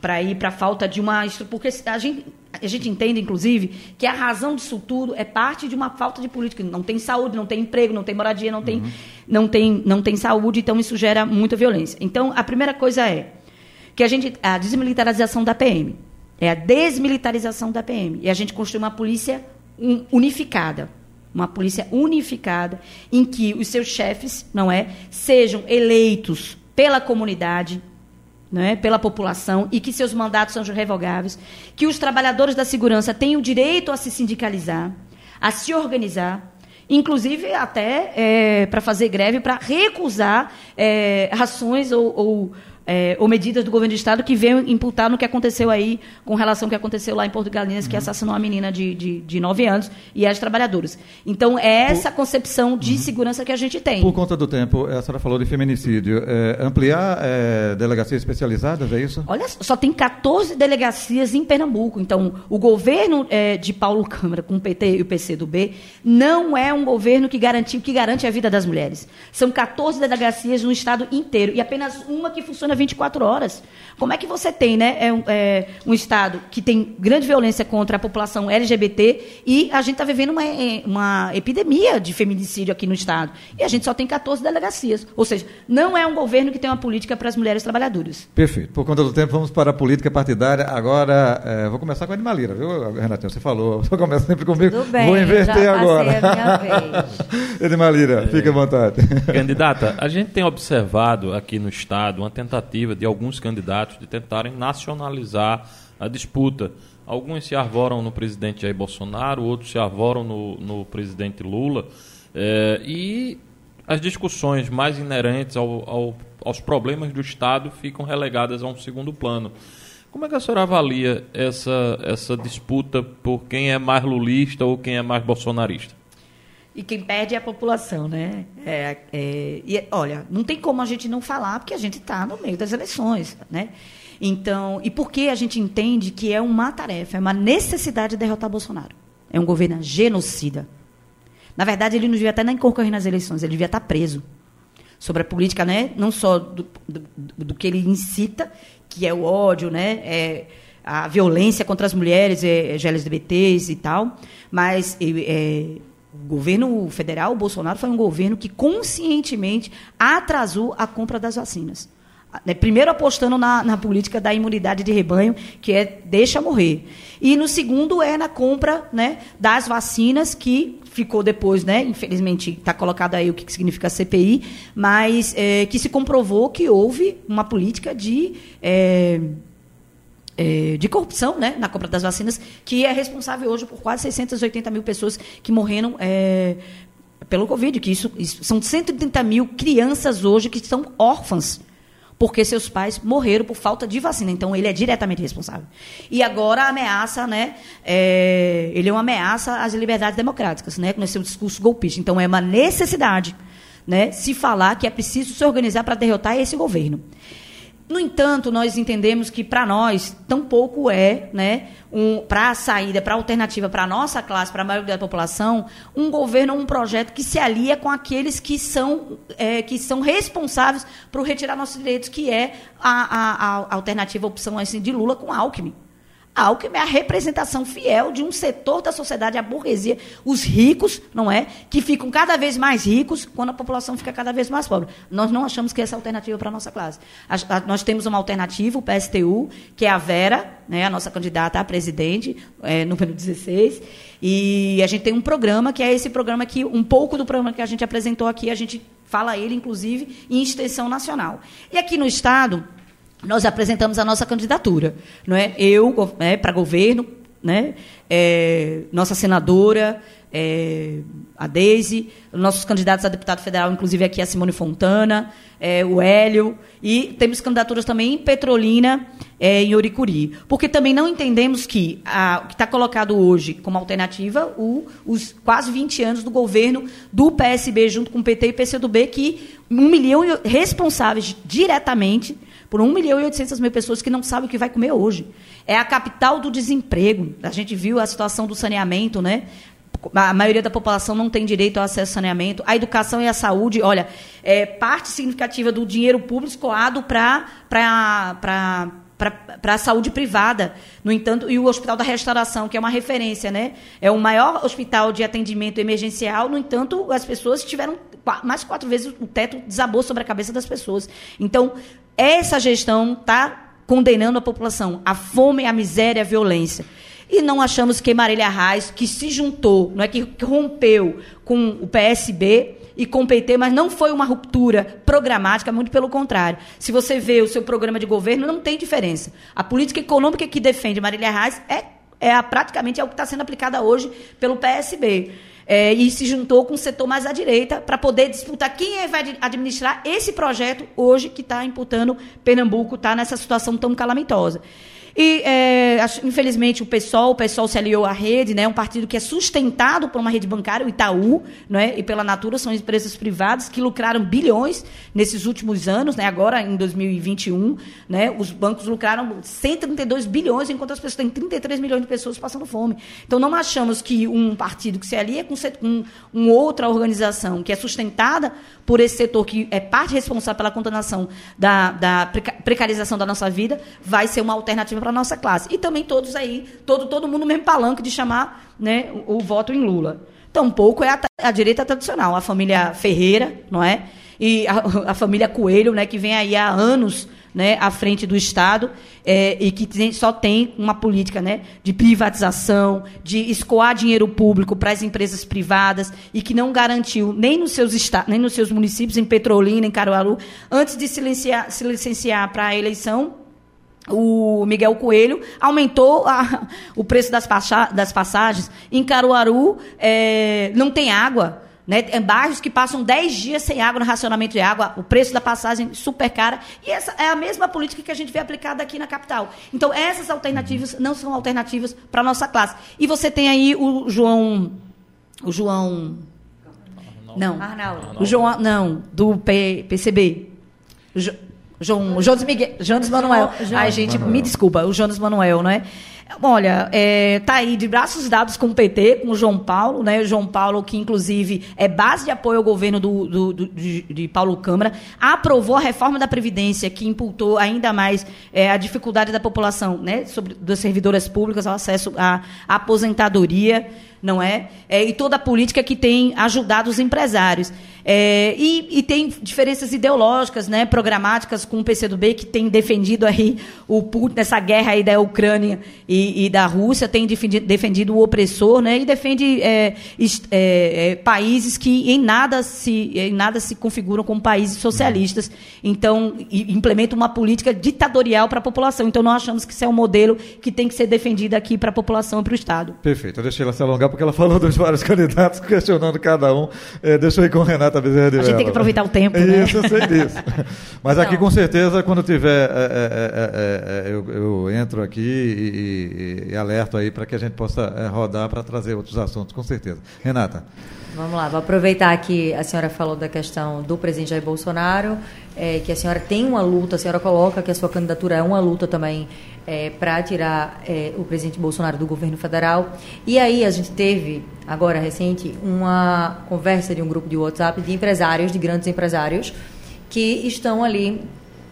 para ir para a falta de uma porque a gente a gente entende inclusive que a razão disso tudo é parte de uma falta de política não tem saúde não tem emprego não tem moradia não tem uhum. não tem não tem saúde então isso gera muita violência então a primeira coisa é que a gente a desmilitarização da PM. É a desmilitarização da PM. E a gente construir uma polícia unificada. Uma polícia unificada em que os seus chefes, não é, sejam eleitos pela comunidade, não é, pela população e que seus mandatos sejam revogáveis, que os trabalhadores da segurança tenham o direito a se sindicalizar, a se organizar, inclusive até é, para fazer greve, para recusar é, rações ou, ou é, ou medidas do governo do Estado que venham imputar no que aconteceu aí, com relação ao que aconteceu lá em Porto Galinhas, que uhum. assassinou uma menina de, de, de 9 anos e as trabalhadoras. Então, é essa Por... concepção de uhum. segurança que a gente tem.
Por conta do tempo, a senhora falou de feminicídio. É, ampliar é, delegacias especializadas, é isso?
Olha, só tem 14 delegacias em Pernambuco. Então, o governo é, de Paulo Câmara, com o PT e o PCdoB, não é um governo que, garantiu, que garante a vida das mulheres. São 14 delegacias no estado inteiro e apenas uma que funciona 24 horas. Como é que você tem né, é um, é, um Estado que tem grande violência contra a população LGBT e a gente está vivendo uma, é, uma epidemia de feminicídio aqui no Estado. E a gente só tem 14 delegacias. Ou seja, não é um governo que tem uma política para as mulheres trabalhadoras.
Perfeito. Por conta do tempo, vamos para a política partidária. Agora, é, vou começar com a Animalira, viu, Renatinho? Você falou, você começa sempre comigo.
Tudo bem,
vou inverter agora. Animalira, fique à vontade.
Candidata, a gente tem observado aqui no Estado uma tentativa de alguns candidatos de tentarem nacionalizar a disputa. Alguns se arvoram no presidente Jair Bolsonaro, outros se arvoram no, no presidente Lula. É, e as discussões mais inerentes ao, ao, aos problemas do Estado ficam relegadas a um segundo plano. Como é que a senhora avalia essa, essa disputa por quem é mais lulista ou quem é mais bolsonarista?
E quem perde é a população, né? É, é, e, olha, não tem como a gente não falar, porque a gente está no meio das eleições, né? Então, e por que a gente entende que é uma tarefa, é uma necessidade de derrotar Bolsonaro? É um governo genocida. Na verdade, ele não devia até nem concorrer nas eleições, ele devia estar preso. Sobre a política, né? não só do, do, do que ele incita, que é o ódio, né? É a violência contra as mulheres é, é LGBTs e tal, mas é, o governo federal, o Bolsonaro, foi um governo que conscientemente atrasou a compra das vacinas. Né, primeiro apostando na, na, política da imunidade de rebanho, que é deixa morrer. E no segundo é na compra né, das vacinas, que ficou depois, né, infelizmente está colocado aí o que significa CPI, mas é, que se comprovou que houve uma política de. É, é, de corrupção né, na compra das vacinas, que é responsável hoje por quase 680 mil pessoas que morreram é, pelo Covid, que isso, isso, são 130 mil crianças hoje que são órfãs porque seus pais morreram por falta de vacina. Então, ele é diretamente responsável. E agora ameaça, né? É, ele é uma ameaça às liberdades democráticas, né? Com esse discurso golpista. Então, é uma necessidade, né? Se falar que é preciso se organizar para derrotar esse governo. No entanto, nós entendemos que para nós tampouco é, né, um, para a saída, para a alternativa para a nossa classe, para a maioria da população, um governo ou um projeto que se alia com aqueles que são, é, que são responsáveis por retirar nossos direitos, que é a, a, a alternativa, a opção assim, de Lula com Alckmin. Alckmin é a representação fiel de um setor da sociedade, a burguesia, os ricos, não é? Que ficam cada vez mais ricos quando a população fica cada vez mais pobre. Nós não achamos que essa é a alternativa para a nossa classe. A, a, nós temos uma alternativa, o PSTU, que é a Vera, né, a nossa candidata a presidente, é, número 16. E a gente tem um programa, que é esse programa que, um pouco do programa que a gente apresentou aqui, a gente fala ele, inclusive, em extensão nacional. E aqui no Estado, nós apresentamos a nossa candidatura, não é? Eu, né, para governo, né? É, nossa senadora, é, a Deise, nossos candidatos a deputado federal, inclusive aqui a Simone Fontana, é, o Hélio, e temos candidaturas também em Petrolina, é, em Oricuri. Porque também não entendemos que o que está colocado hoje como alternativa, o, os quase 20 anos do governo do PSB junto com o PT e PCdoB, que humilham responsáveis diretamente por 1 milhão e 800 mil pessoas que não sabem o que vai comer hoje. É a capital do desemprego. A gente viu a situação do saneamento, né? A maioria da população não tem direito ao acesso ao saneamento. A educação e a saúde, olha, é parte significativa do dinheiro público escoado para para a saúde privada. No entanto, e o Hospital da Restauração, que é uma referência, né? É o maior hospital de atendimento emergencial, no entanto, as pessoas tiveram mais quatro vezes o teto desabou sobre a cabeça das pessoas. Então, essa gestão está condenando a população à fome, à miséria, à violência. E não achamos que Marília Reis, que se juntou, não é que rompeu com o PSB, e com o PT, mas não foi uma ruptura programática, muito pelo contrário. Se você vê o seu programa de governo, não tem diferença. A política econômica que defende Marília Reis é, é praticamente é o que está sendo aplicada hoje pelo PSB. É, e se juntou com o setor mais à direita para poder disputar quem é, vai administrar esse projeto hoje que está imputando Pernambuco, está nessa situação tão calamitosa. E, é, infelizmente, o PSOL, o PSOL se aliou à rede, né, um partido que é sustentado por uma rede bancária, o Itaú, né, e pela Natura, são empresas privadas que lucraram bilhões nesses últimos anos, né, agora em 2021, né, os bancos lucraram 132 bilhões, enquanto as pessoas têm 33 milhões de pessoas passando fome. Então, não achamos que um partido que se alia com, com uma outra organização que é sustentada por esse setor que é parte responsável pela condenação da, da precarização da nossa vida, vai ser uma alternativa para a nossa classe. E também todos aí, todo, todo mundo mesmo palanque de chamar né, o, o voto em Lula. Tampouco é a, a, direita tradicional, a família Ferreira, não é? E a, a família Coelho, né, que vem aí há anos né, à frente do Estado é, e que tem, só tem uma política né, de privatização, de escoar dinheiro público para as empresas privadas e que não garantiu nem nos seus, nem nos seus municípios, em Petrolina, em Caruaru, antes de se licenciar, se licenciar para a eleição, o Miguel Coelho aumentou a, o preço das, das, passagens. Em Caruaru, é, não tem água. Né? Em bairros que passam 10 dias sem água no racionamento de água, o preço da passagem super cara. E essa é a mesma política que a gente vê aplicada aqui na capital. Então, essas alternativas não são alternativas para a nossa classe. E você tem aí o João. O João. Não. Arnaldo. O João. Não, do P, PCB. Jo, João, Jones Miguel, Jones Manuel. Ai, gente, Manuel. me desculpa, o Jones Manuel, não é? Olha, é, tá aí de braços dados com o PT, com o João Paulo, né? O João Paulo, que inclusive é base de apoio ao governo do, do, do de, de, Paulo Câmara, aprovou a reforma da Previdência, que imputou ainda mais é, a dificuldade da população, né? Sobre das servidoras públicas ao acesso à aposentadoria não é? é? E toda a política que tem ajudado os empresários. É, e, e, tem diferenças ideológicas, né, programáticas com o PCdoB, que tem defendido aí o Putin, nessa guerra aí da Ucrânia e, e da Rússia, tem defendido, defendido, o opressor, né, e defende é, é, é, países que em nada, se, em nada se configuram como países socialistas. Então, implementa uma política ditatorial para a população. Então, nós achamos que isso é um modelo que tem que ser defendido aqui para a população e para o Estado.
Perfeito. Eu ela se alongar porque ela falou dos vários candidatos, questionando cada um. É, deixa eu ir com Renata Bezerra de
A gente tem que aproveitar o tempo,
Isso, né? Isso, eu sei disso. Mas aqui, com certeza, quando tiver, é, é, é, eu, eu, entro aqui e, e, e alerto aí para que a gente possa rodar para trazer outros assuntos, com certeza. Renata.
Vamos lá, vou aproveitar que a senhora falou da questão do presidente Jair Bolsonaro, é, que a senhora tem uma luta, a senhora coloca que a sua candidatura é uma luta também é, para tirar é, o presidente Bolsonaro do governo federal. E aí a gente teve, agora recente, uma conversa de um grupo de WhatsApp de empresários, de grandes empresários, que estão ali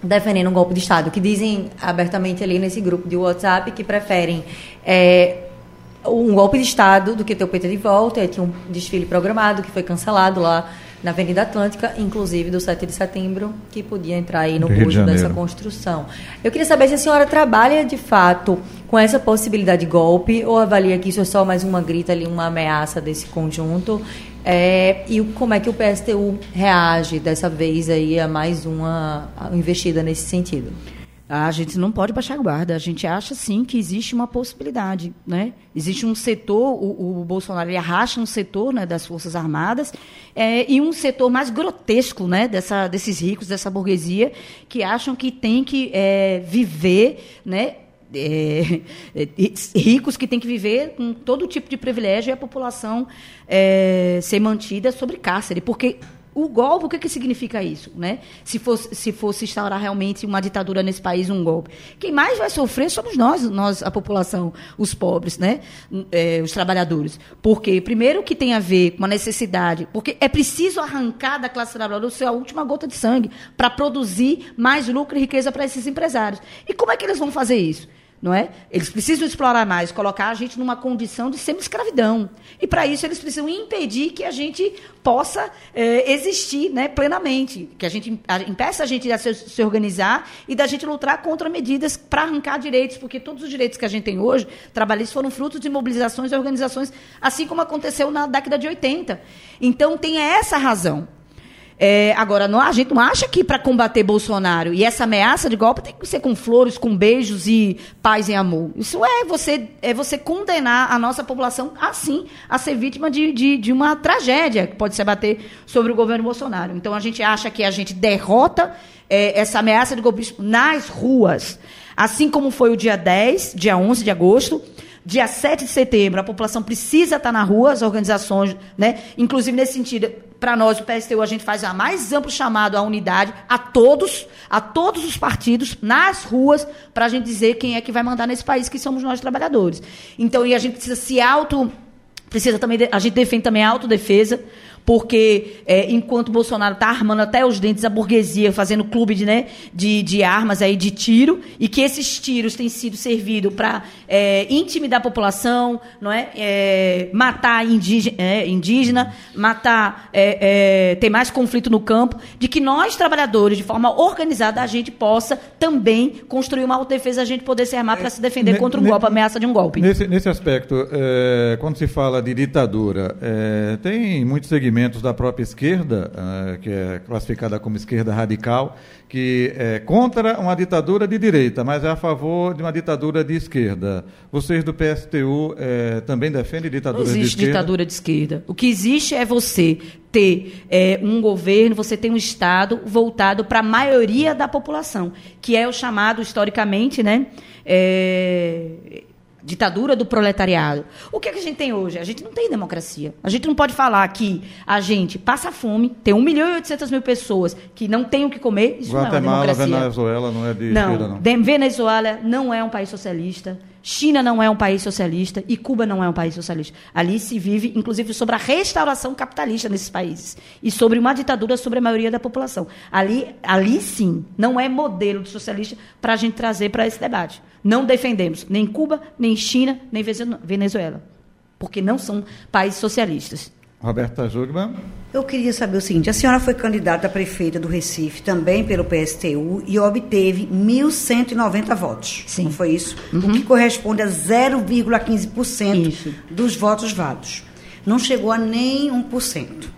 defendendo um golpe de Estado, que dizem abertamente ali nesse grupo de WhatsApp que preferem é, um golpe de Estado do que ter o PT de volta. tinha um desfile programado que foi cancelado lá na Avenida Atlântica, inclusive do 7 de setembro, que podia entrar aí no curso dessa construção. Eu queria saber se a senhora trabalha de fato com essa possibilidade de golpe ou avalia que isso é só mais uma grita ali, uma ameaça desse conjunto. É, e como é que o PSTU reage dessa vez aí a mais uma investida nesse sentido?
A gente não pode baixar a guarda. A gente acha, sim, que existe uma possibilidade. Né? Existe um setor, o, o Bolsonaro ele arracha um setor né, das Forças Armadas é, e um setor mais grotesco né, dessa, desses ricos, dessa burguesia, que acham que tem que é, viver né, é, ricos que têm que viver com todo tipo de privilégio e a população é, ser mantida sobre cárcere. Porque o golpe, o que, que significa isso? Né? Se, fosse, se fosse instaurar realmente uma ditadura nesse país, um golpe. Quem mais vai sofrer somos nós, nós a população, os pobres, né? É, os trabalhadores. Porque, primeiro, que tem a ver com a necessidade, porque é preciso arrancar da classe trabalhadora a última gota de sangue para produzir mais lucro e riqueza para esses empresários. E como é que eles vão fazer isso? Não é? Eles precisam explorar mais, colocar a gente numa condição de semi-escravidão. E para isso eles precisam impedir que a gente possa é, existir né, plenamente, que a gente impeça a gente a se, se, organizar e da gente lutar contra medidas para arrancar direitos, porque todos os direitos que a gente tem hoje, trabalhistas, foram frutos de mobilizações e organizações, assim como aconteceu na década de 80. Então tem essa razão. É, agora, não, a gente não acha que para combater Bolsonaro e essa ameaça de golpe tem que ser com flores, com beijos e paz e amor. Isso é você, é você condenar a nossa população, assim, a ser vítima de, de, de uma tragédia que pode se abater sobre o governo Bolsonaro. Então, a gente acha que a gente derrota é, essa ameaça de golpismo nas ruas. Assim como foi o dia 10, dia 11 de agosto, Dia 7 de setembro, a população precisa estar na rua, as organizações, né? Inclusive, nesse sentido, para nós, o PSTU, a gente faz a mais amplo chamado à unidade, a todos, a todos os partidos, nas ruas, para a gente dizer quem é que vai mandar nesse país, que somos nós trabalhadores. Então, e a gente precisa se auto. Precisa também, a gente defende também a autodefesa, porque é, enquanto Bolsonaro está armando até os dentes a burguesia, fazendo clube de, né, de, de armas aí de tiro, e que esses tiros têm sido servidos para é, intimidar a população, não é? é matar indígena, é, indígena matar, é, é, ter mais conflito no campo, de que nós, trabalhadores, de forma organizada, a gente possa também construir uma autodefesa, a gente poder se armar para se defender contra um golpe, a ameaça de um golpe.
Nesse, nesse aspecto, quando se fala de ditadura, tem muitos segmentos movimentos da própria esquerda, uh, que é classificada como esquerda radical, que é contra uma ditadura de direita, mas é a favor de uma ditadura de esquerda. Vocês do PSTU eh, também defendem ditadura de esquerda?
Não existe ditadura de esquerda. O que existe é você ter é, um governo, você ter um Estado voltado para a maioria da população, que é o chamado, historicamente, né, é, ditadura do proletariado. O que, é que a gente tem hoje? A gente não tem democracia. A gente não pode falar que a gente passa fome, tem 1 milhão e 800 mil pessoas que não têm o que comer. Isso
Guatemala,
não é uma democracia.
Venezuela não é de
não,
esquerda, não.
Venezuela não é um país socialista. China não é um país socialista e Cuba não é um país socialista. Ali se vive, inclusive, sobre a restauração capitalista nesses países e sobre uma ditadura sobre a maioria da população. Ali, ali sim, não é modelo de socialista para a gente trazer para esse debate. Não defendemos nem Cuba, nem China, nem Venezuela, porque não são países socialistas.
Roberta Jugman.
Eu queria saber o seguinte: a senhora foi candidata a prefeita do Recife, também pelo PSTU, e obteve 1.190 votos.
Sim.
Não foi isso? Uhum. O que corresponde a 0,15% dos votos válidos. Não chegou a nem 1%.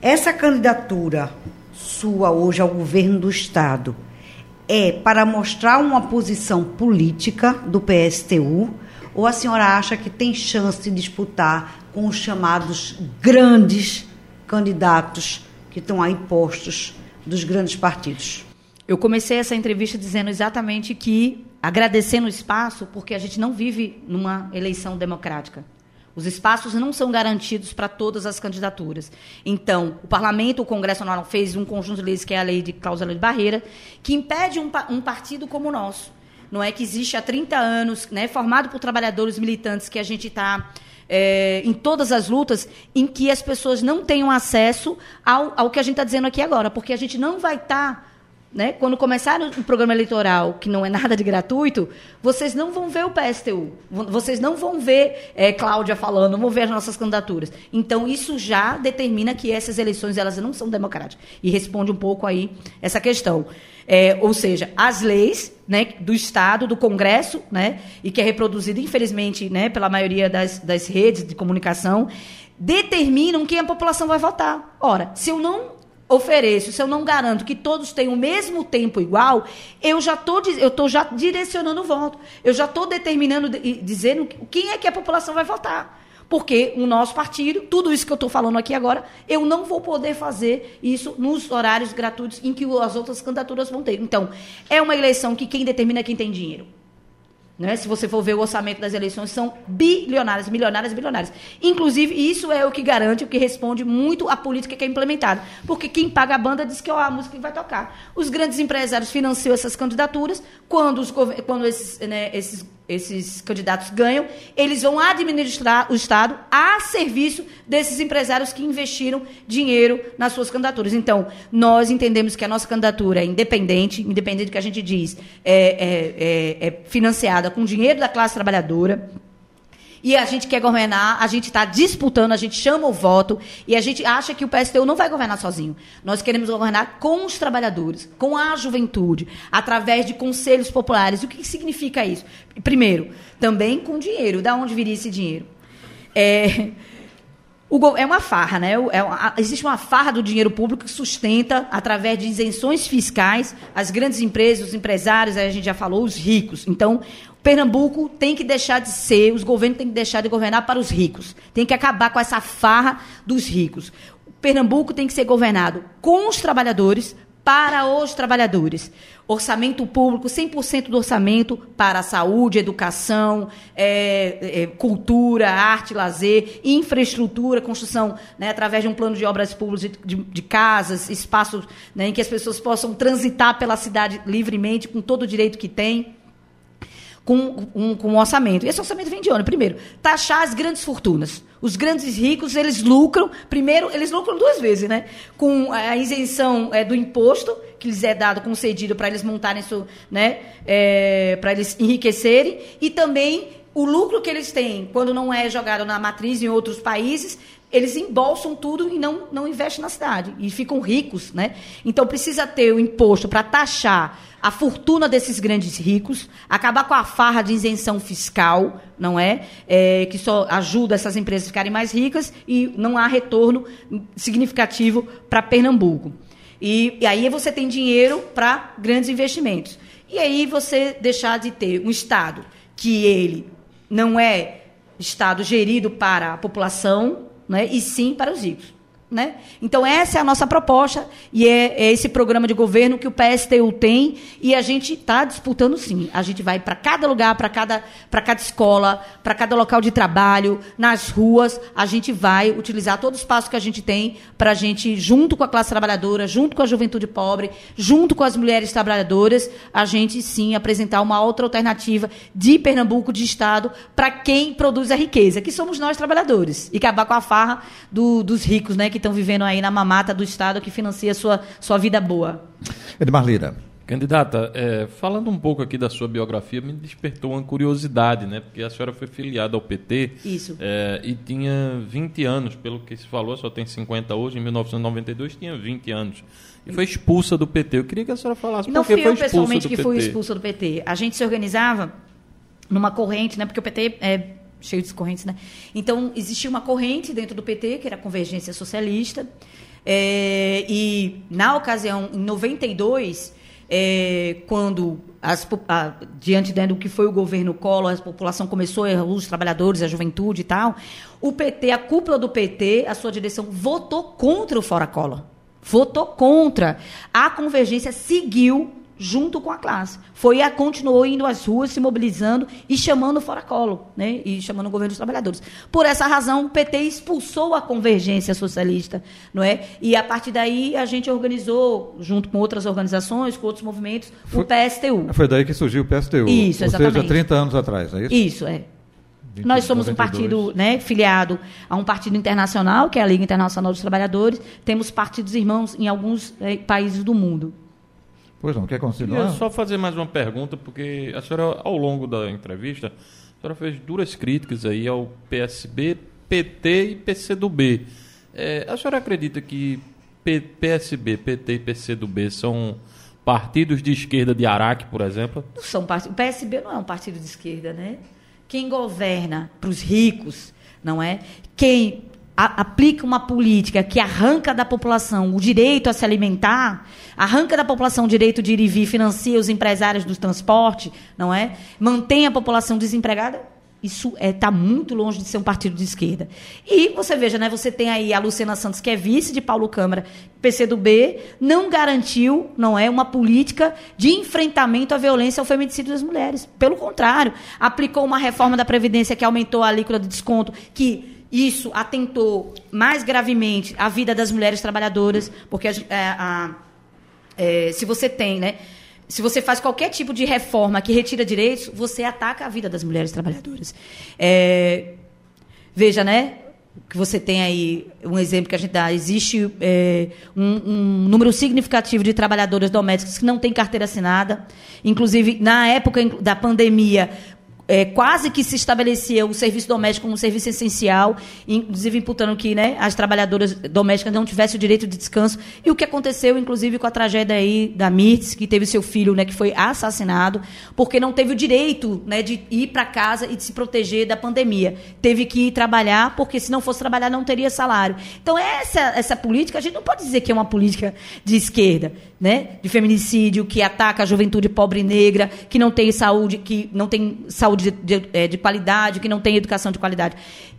Essa candidatura sua hoje ao governo do Estado é para mostrar uma posição política do PSTU ou a senhora acha que tem chance de disputar com os chamados grandes candidatos que estão aí postos dos grandes partidos?
Eu comecei essa entrevista dizendo exatamente que, agradecendo o espaço, porque a gente não vive numa eleição democrática. Os espaços não são garantidos para todas as candidaturas. Então, o Parlamento, o Congresso Nacional fez um conjunto de leis, que é a lei de cláusula de barreira, que impede um, um partido como o nosso. Não é que existe há 30 anos, né, formado por trabalhadores militantes, que a gente está é, em todas as lutas, em que as pessoas não tenham acesso ao, ao que a gente está dizendo aqui agora, porque a gente não vai estar. Tá né? Quando começar o programa eleitoral, que não é nada de gratuito, vocês não vão ver o PSTU, vocês não vão ver é, Cláudia falando, não vão ver as nossas candidaturas. Então, isso já determina que essas eleições elas não são democráticas. E responde um pouco aí essa questão. É, ou seja, as leis né, do Estado, do Congresso, né, e que é reproduzido, infelizmente, né, pela maioria das, das redes de comunicação, determinam quem a população vai votar. Ora, se eu não ofereço, se eu não garanto que todos tenham o mesmo tempo igual, eu já estou eu tô já direcionando o voto. Eu já estou determinando, dizendo quem é que a população vai votar. Porque o nosso partido, tudo isso que eu estou falando aqui agora, eu não vou poder fazer isso nos horários gratuitos em que as outras candidaturas vão ter. Então, é uma eleição que quem determina é quem tem dinheiro. Né? Se você for ver o orçamento das eleições, são bilionárias, milionárias, bilionárias. Inclusive, isso é o que garante, o que responde muito à política que é implementada. Porque quem paga a banda diz que é a música que vai tocar. Os grandes empresários financiam essas candidaturas quando, os, quando esses, né, esses esses candidatos ganham, eles vão administrar o Estado a serviço desses empresários que investiram dinheiro nas suas candidaturas. Então, nós entendemos que a nossa candidatura é independente, independente do que a gente diz, é, é, é, é financiada com dinheiro da classe trabalhadora e a gente quer governar, a gente está disputando, a gente chama o voto e a gente acha que o PSTU não vai governar sozinho. Nós queremos governar com os trabalhadores, com a juventude, através de conselhos populares. O que significa isso? Primeiro, também com dinheiro. Da onde viria esse dinheiro? É, o, é uma farra, né? É, existe uma farra do dinheiro público que sustenta, através de isenções fiscais, as grandes empresas, os empresários, a gente já falou, os ricos. Então, Pernambuco tem que deixar de ser, os governos têm que deixar de governar para os ricos. Tem que acabar com essa farra dos ricos. Pernambuco tem que ser governado com os trabalhadores, para os trabalhadores. Orçamento público, 100% do orçamento para saúde, educação, é, é, cultura, arte, lazer, infraestrutura, construção, né, através de um plano de obras públicas de, de, de casas, espaços né, em que as pessoas possam transitar pela cidade livremente, com todo o direito que têm com um, com um orçamento. E esse orçamento vem de onde? Primeiro, taxar as grandes fortunas. Os grandes ricos, eles lucram, primeiro, eles lucram duas vezes, né? Com a isenção é, do imposto, que lhes é dado, concedido para eles montarem, isso, né? É, para eles enriquecerem, e também o lucro que eles têm, quando não é jogado na matriz em outros países, eles embolsam tudo e não, não investem na cidade. E ficam ricos, né? Então precisa ter o imposto para taxar a fortuna desses grandes ricos, acabar com a farra de isenção fiscal, não é? é? Que só ajuda essas empresas a ficarem mais ricas e não há retorno significativo para Pernambuco. E, e aí você tem dinheiro para grandes investimentos. E aí você deixar de ter um Estado que ele não é Estado gerido para a população, né, e sim para os ricos. Né? Então, essa é a nossa proposta e é, é esse programa de governo que o PSTU tem e a gente está disputando sim. A gente vai para cada lugar, para cada, cada escola, para cada local de trabalho, nas ruas, a gente vai utilizar todo o espaço que a gente tem para a gente, junto com a classe trabalhadora, junto com a juventude pobre, junto com as mulheres trabalhadoras, a gente sim apresentar uma outra alternativa de Pernambuco, de Estado, para quem produz a riqueza, que somos nós trabalhadores, e acabar com a farra do, dos ricos, né? Que estão vivendo aí na mamata do Estado que financia sua, sua vida boa.
Edmar Lira.
Candidata, é, falando um pouco aqui da sua biografia, me despertou uma curiosidade, né? Porque a senhora foi filiada ao PT.
Isso.
É, e tinha 20 anos, pelo que se falou, só tem 50 hoje, em 1992 tinha 20 anos. E foi expulsa do PT. Eu queria que a senhora falasse
não
por que
foi
expulsa
pessoalmente
do
que fui expulsa do PT. A gente se organizava numa corrente, né? Porque o PT é cheio de correntes, né? Então, existia uma corrente dentro do PT, que era a Convergência Socialista, é, e na ocasião, em 92, é, quando, as, a, diante do que foi o governo Collor, a população começou, os trabalhadores, a juventude e tal, o PT, a cúpula do PT, a sua direção, votou contra o Fora Collor. Votou contra. A Convergência seguiu junto com a classe. Foi a continuou indo às ruas, se mobilizando e chamando fora colo, né? E chamando o governo dos trabalhadores. Por essa razão, o PT expulsou a convergência socialista, não é? E a partir daí a gente organizou, junto com outras organizações, com outros movimentos, foi, o PSTU.
Foi daí que surgiu o PSTU.
Isso, exatamente.
Ou seja, 30 anos atrás, é isso?
Isso, é. Nós somos 92. um partido né, filiado a um partido internacional, que é a Liga Internacional dos Trabalhadores. Temos partidos irmãos em alguns eh, países do mundo.
Pois não, quer continuar? Queria
só fazer mais uma pergunta, porque a senhora, ao longo da entrevista, a senhora fez duras críticas aí ao PSB, PT e PCdoB. É, a senhora acredita que P, PSB, PT e PCdoB são partidos de esquerda de Araque, por exemplo?
Não são partidos. O PSB não é um partido de esquerda, né? Quem governa para os ricos, não é? Quem a, aplica uma política que arranca da população o direito a se alimentar, arranca da população o direito de ir e vir, financia os empresários do transporte, não é? Mantém a população desempregada, isso está é, tá muito longe de ser um partido de esquerda. E você veja, né, você tem aí a Luciana Santos, que é vice de Paulo Câmara, PCdoB, não garantiu, não é, uma política de enfrentamento à violência ao feminicídio das mulheres. Pelo contrário, aplicou uma reforma da Previdência que aumentou a alíquota de desconto, que isso atentou mais gravemente à vida das mulheres trabalhadoras, porque a, é, a, é, se você tem, né? se você faz qualquer tipo de reforma que retira direitos, você ataca a vida das mulheres trabalhadoras. É, veja, né? Que você tem aí um exemplo que a gente dá. Existe é, um, um, número significativo de trabalhadoras domésticas que não têm carteira assinada. Inclusive, na época da pandemia, é, quase que se estabelecia o serviço doméstico como um serviço essencial, inclusive imputando que né, as trabalhadoras domésticas não tivessem o direito de descanso. E o que aconteceu, inclusive, com a tragédia aí da Mirtz, que teve seu filho né, que foi assassinado, porque não teve o direito né, de ir para casa e de se proteger da pandemia. Teve que ir trabalhar, porque se não fosse trabalhar não teria salário. Então, essa, essa política, a gente não pode dizer que é uma política de esquerda né, de feminicídio, que ataca a juventude pobre e negra, que não tem saúde, que não tem saúde de, de, é, de qualidade, que não tem educação de qualidade.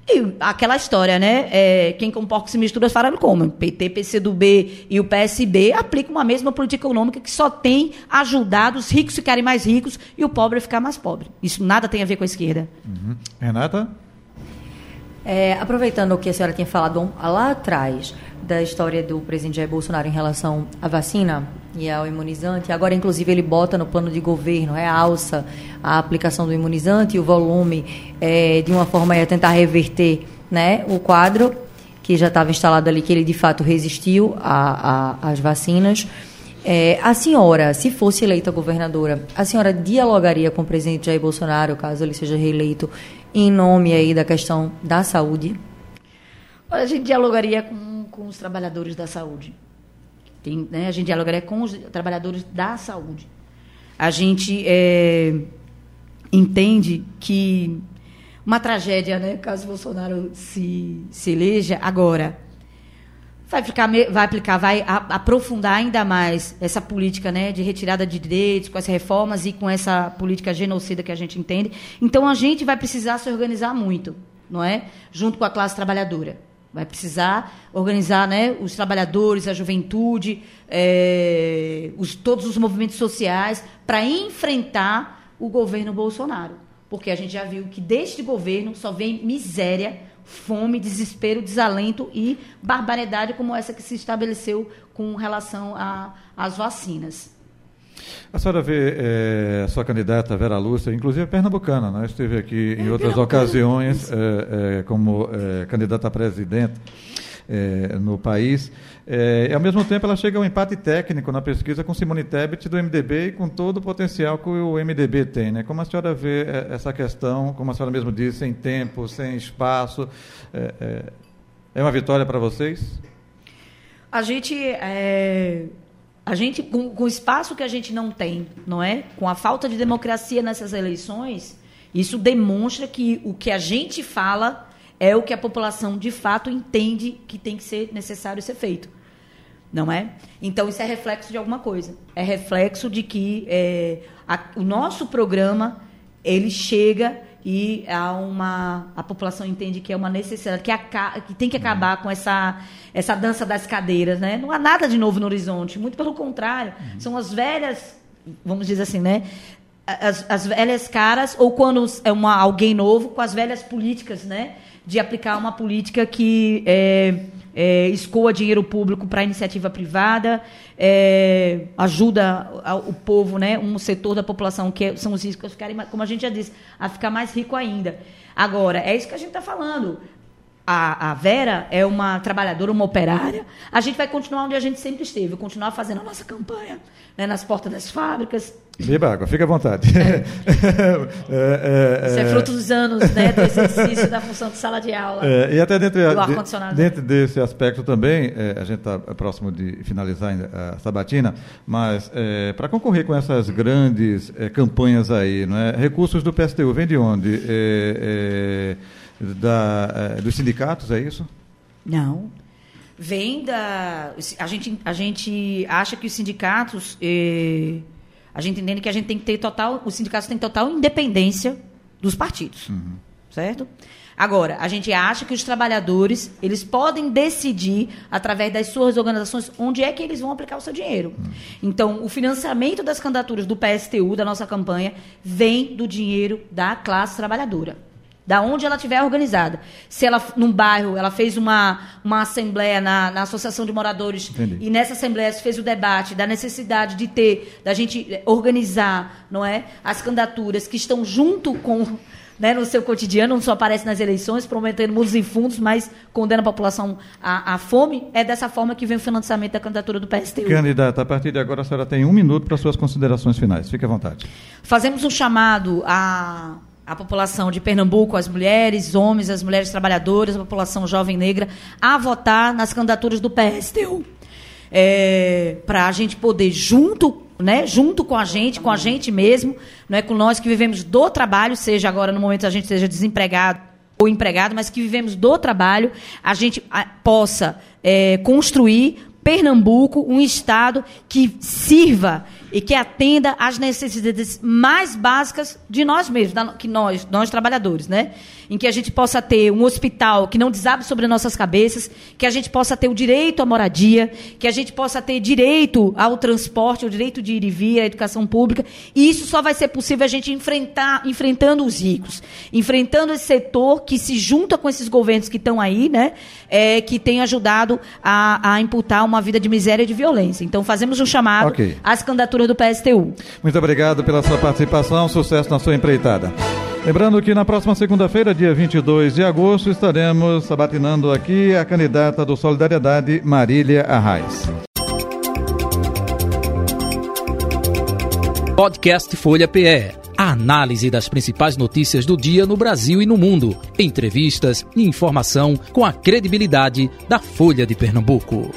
E aquela história, né? É, quem com porcos se mistura fala como? PT, PCdoB e o PSB aplicam uma mesma política econômica que só tem ajudado os ricos ficarem mais ricos e o pobre ficar mais pobre. Isso nada tem a ver com a esquerda.
Uhum. Renata?
É, aproveitando o que a senhora tinha falado lá atrás, da história do presidente Jair Bolsonaro em relação à vacina e ao imunizante. Agora, inclusive, ele bota no plano de governo, é alça a aplicação do imunizante e o volume é, de uma forma a tentar reverter né, o quadro que já estava instalado ali, que ele de fato resistiu às vacinas. É, a senhora, se fosse eleita governadora, a senhora dialogaria com o presidente Jair Bolsonaro, caso ele seja reeleito, em nome aí da questão da saúde?
A gente dialogaria com com os trabalhadores da saúde. Tem, né, a gente dialogaria com os trabalhadores da saúde. A gente é, entende que uma tragédia, né, caso Bolsonaro se, se eleja, agora vai, ficar, vai aplicar, vai aprofundar ainda mais essa política né, de retirada de direitos, com as reformas e com essa política genocida que a gente entende. Então a gente vai precisar se organizar muito, não é? Junto com a classe trabalhadora. Vai precisar organizar né, os trabalhadores, a juventude, é, os, todos os movimentos sociais para enfrentar o governo Bolsonaro. Porque a gente já viu que deste governo só vem miséria, fome, desespero, desalento e barbaridade como essa que se estabeleceu com relação às vacinas.
A senhora vê é, a sua candidata Vera Lúcia, inclusive pernambucana, né? esteve aqui em é, outras ocasiões é, como candidata a presidente no país. E, ao mesmo tempo, ela chega a um empate técnico na pesquisa com Simone Tebet do MDB e com todo o potencial que o MDB tem. Né? Como a senhora vê essa questão, como a senhora mesmo disse, sem tempo, sem espaço, é uma vitória para vocês?
A gente a gente, com, com, o espaço que a gente não tem, não é? Com a falta de democracia nessas eleições, isso demonstra que o que a gente fala é o que a população de fato entende que tem que ser necessário ser feito. Não é? Então, isso é reflexo de alguma coisa. É reflexo de que é, a, o nosso programa ele chega e há uma a população entende que é uma necessidade que, a, que tem que acabar com essa essa dança das cadeiras, né? Não há nada de novo no horizonte, muito pelo contrário, uhum. são as velhas, vamos dizer assim, né? As, as velhas caras ou quando é uma alguém novo com as velhas políticas, né? De aplicar uma política que é, é, escoa dinheiro público para iniciativa privada, é, ajuda o povo, né, um setor da população que são os ricos, como a gente já disse, a ficar mais rico ainda. Agora, é isso que a gente está falando. A, a, Vera é uma trabalhadora, uma operária. A gente vai continuar onde a gente sempre esteve, continuar fazendo a nossa campanha, né, nas portas das fábricas,
Beba água, fica à vontade. É.
é, é, Isso é fruto dos anos, né, do exercício da função de sala de aula.
É, e até dentro, de, dentro desse aspecto também, é, a gente está próximo de finalizar a sabatina, mas é, para concorrer com essas grandes campanhas aí, não é? recursos do PSTU, vem de onde? Da, dos sindicatos, é isso?
Não. Vem da. A gente, a gente acha que os sindicatos. Eh, a gente entende que a gente tem que ter total, os sindicatos têm total independência dos partidos, uhum. certo? Agora, a gente acha que os trabalhadores, eles podem decidir, através das suas organizações, onde é que eles vão aplicar o seu dinheiro. Uhum. Então, o financiamento das candidaturas do PSTU, da nossa campanha, vem do dinheiro da classe trabalhadora. Da onde ela estiver organizada. Se ela, num bairro, ela fez uma, uma assembleia na, na Associação de Moradores
Entendi.
e nessa assembleia se fez o debate da necessidade de ter, da gente organizar, não é, as candidaturas que estão junto com né, no seu cotidiano, não só aparece nas eleições, prometendo mundos e fundos, mas condena a população à, à fome, é dessa forma que vem o financiamento da candidatura do PSTU.
Candidata, a partir de agora a senhora tem um minuto para suas considerações finais. Fique à vontade.
Fazemos um chamado à, à população de Pernambuco, às mulheres, homens, as mulheres trabalhadoras, a população jovem negra, a votar nas candidaturas do PSTU. É, para a gente poder, junto, né, junto com a gente, com a gente mesmo, não é com nós que vivemos do trabalho, seja agora no momento a gente seja desempregado ou empregado, mas que vivemos do trabalho, a gente a, possa é, construir Pernambuco um estado que sirva e que atenda às necessidades mais básicas de nós mesmos, da, que nós, nós trabalhadores, né? Em que a gente possa ter um hospital que não desabe sobre nossas cabeças, que a gente possa ter o direito à moradia, que a gente possa ter direito ao transporte, o direito de ir e vir, à educação pública. E isso só vai ser possível a gente enfrentar, enfrentando os ricos, enfrentando esse setor que se junta com esses governos que estão aí, né? É, que tem ajudado a, a imputar uma vida de miséria e de violência. Então fazemos um chamado
Ok.
às candidaturas do PSTU.
Muito obrigado pela sua participação, sucesso na sua empreitada. Lembrando que na próxima segunda-feira, dia 22 de agosto, estaremos sabatinando aqui a candidata do Solidariedade, Marília Arraes.
Podcast Folha PE. A análise das principais notícias do dia no Brasil e no mundo. Entrevistas e informação com a credibilidade da Folha de Pernambuco.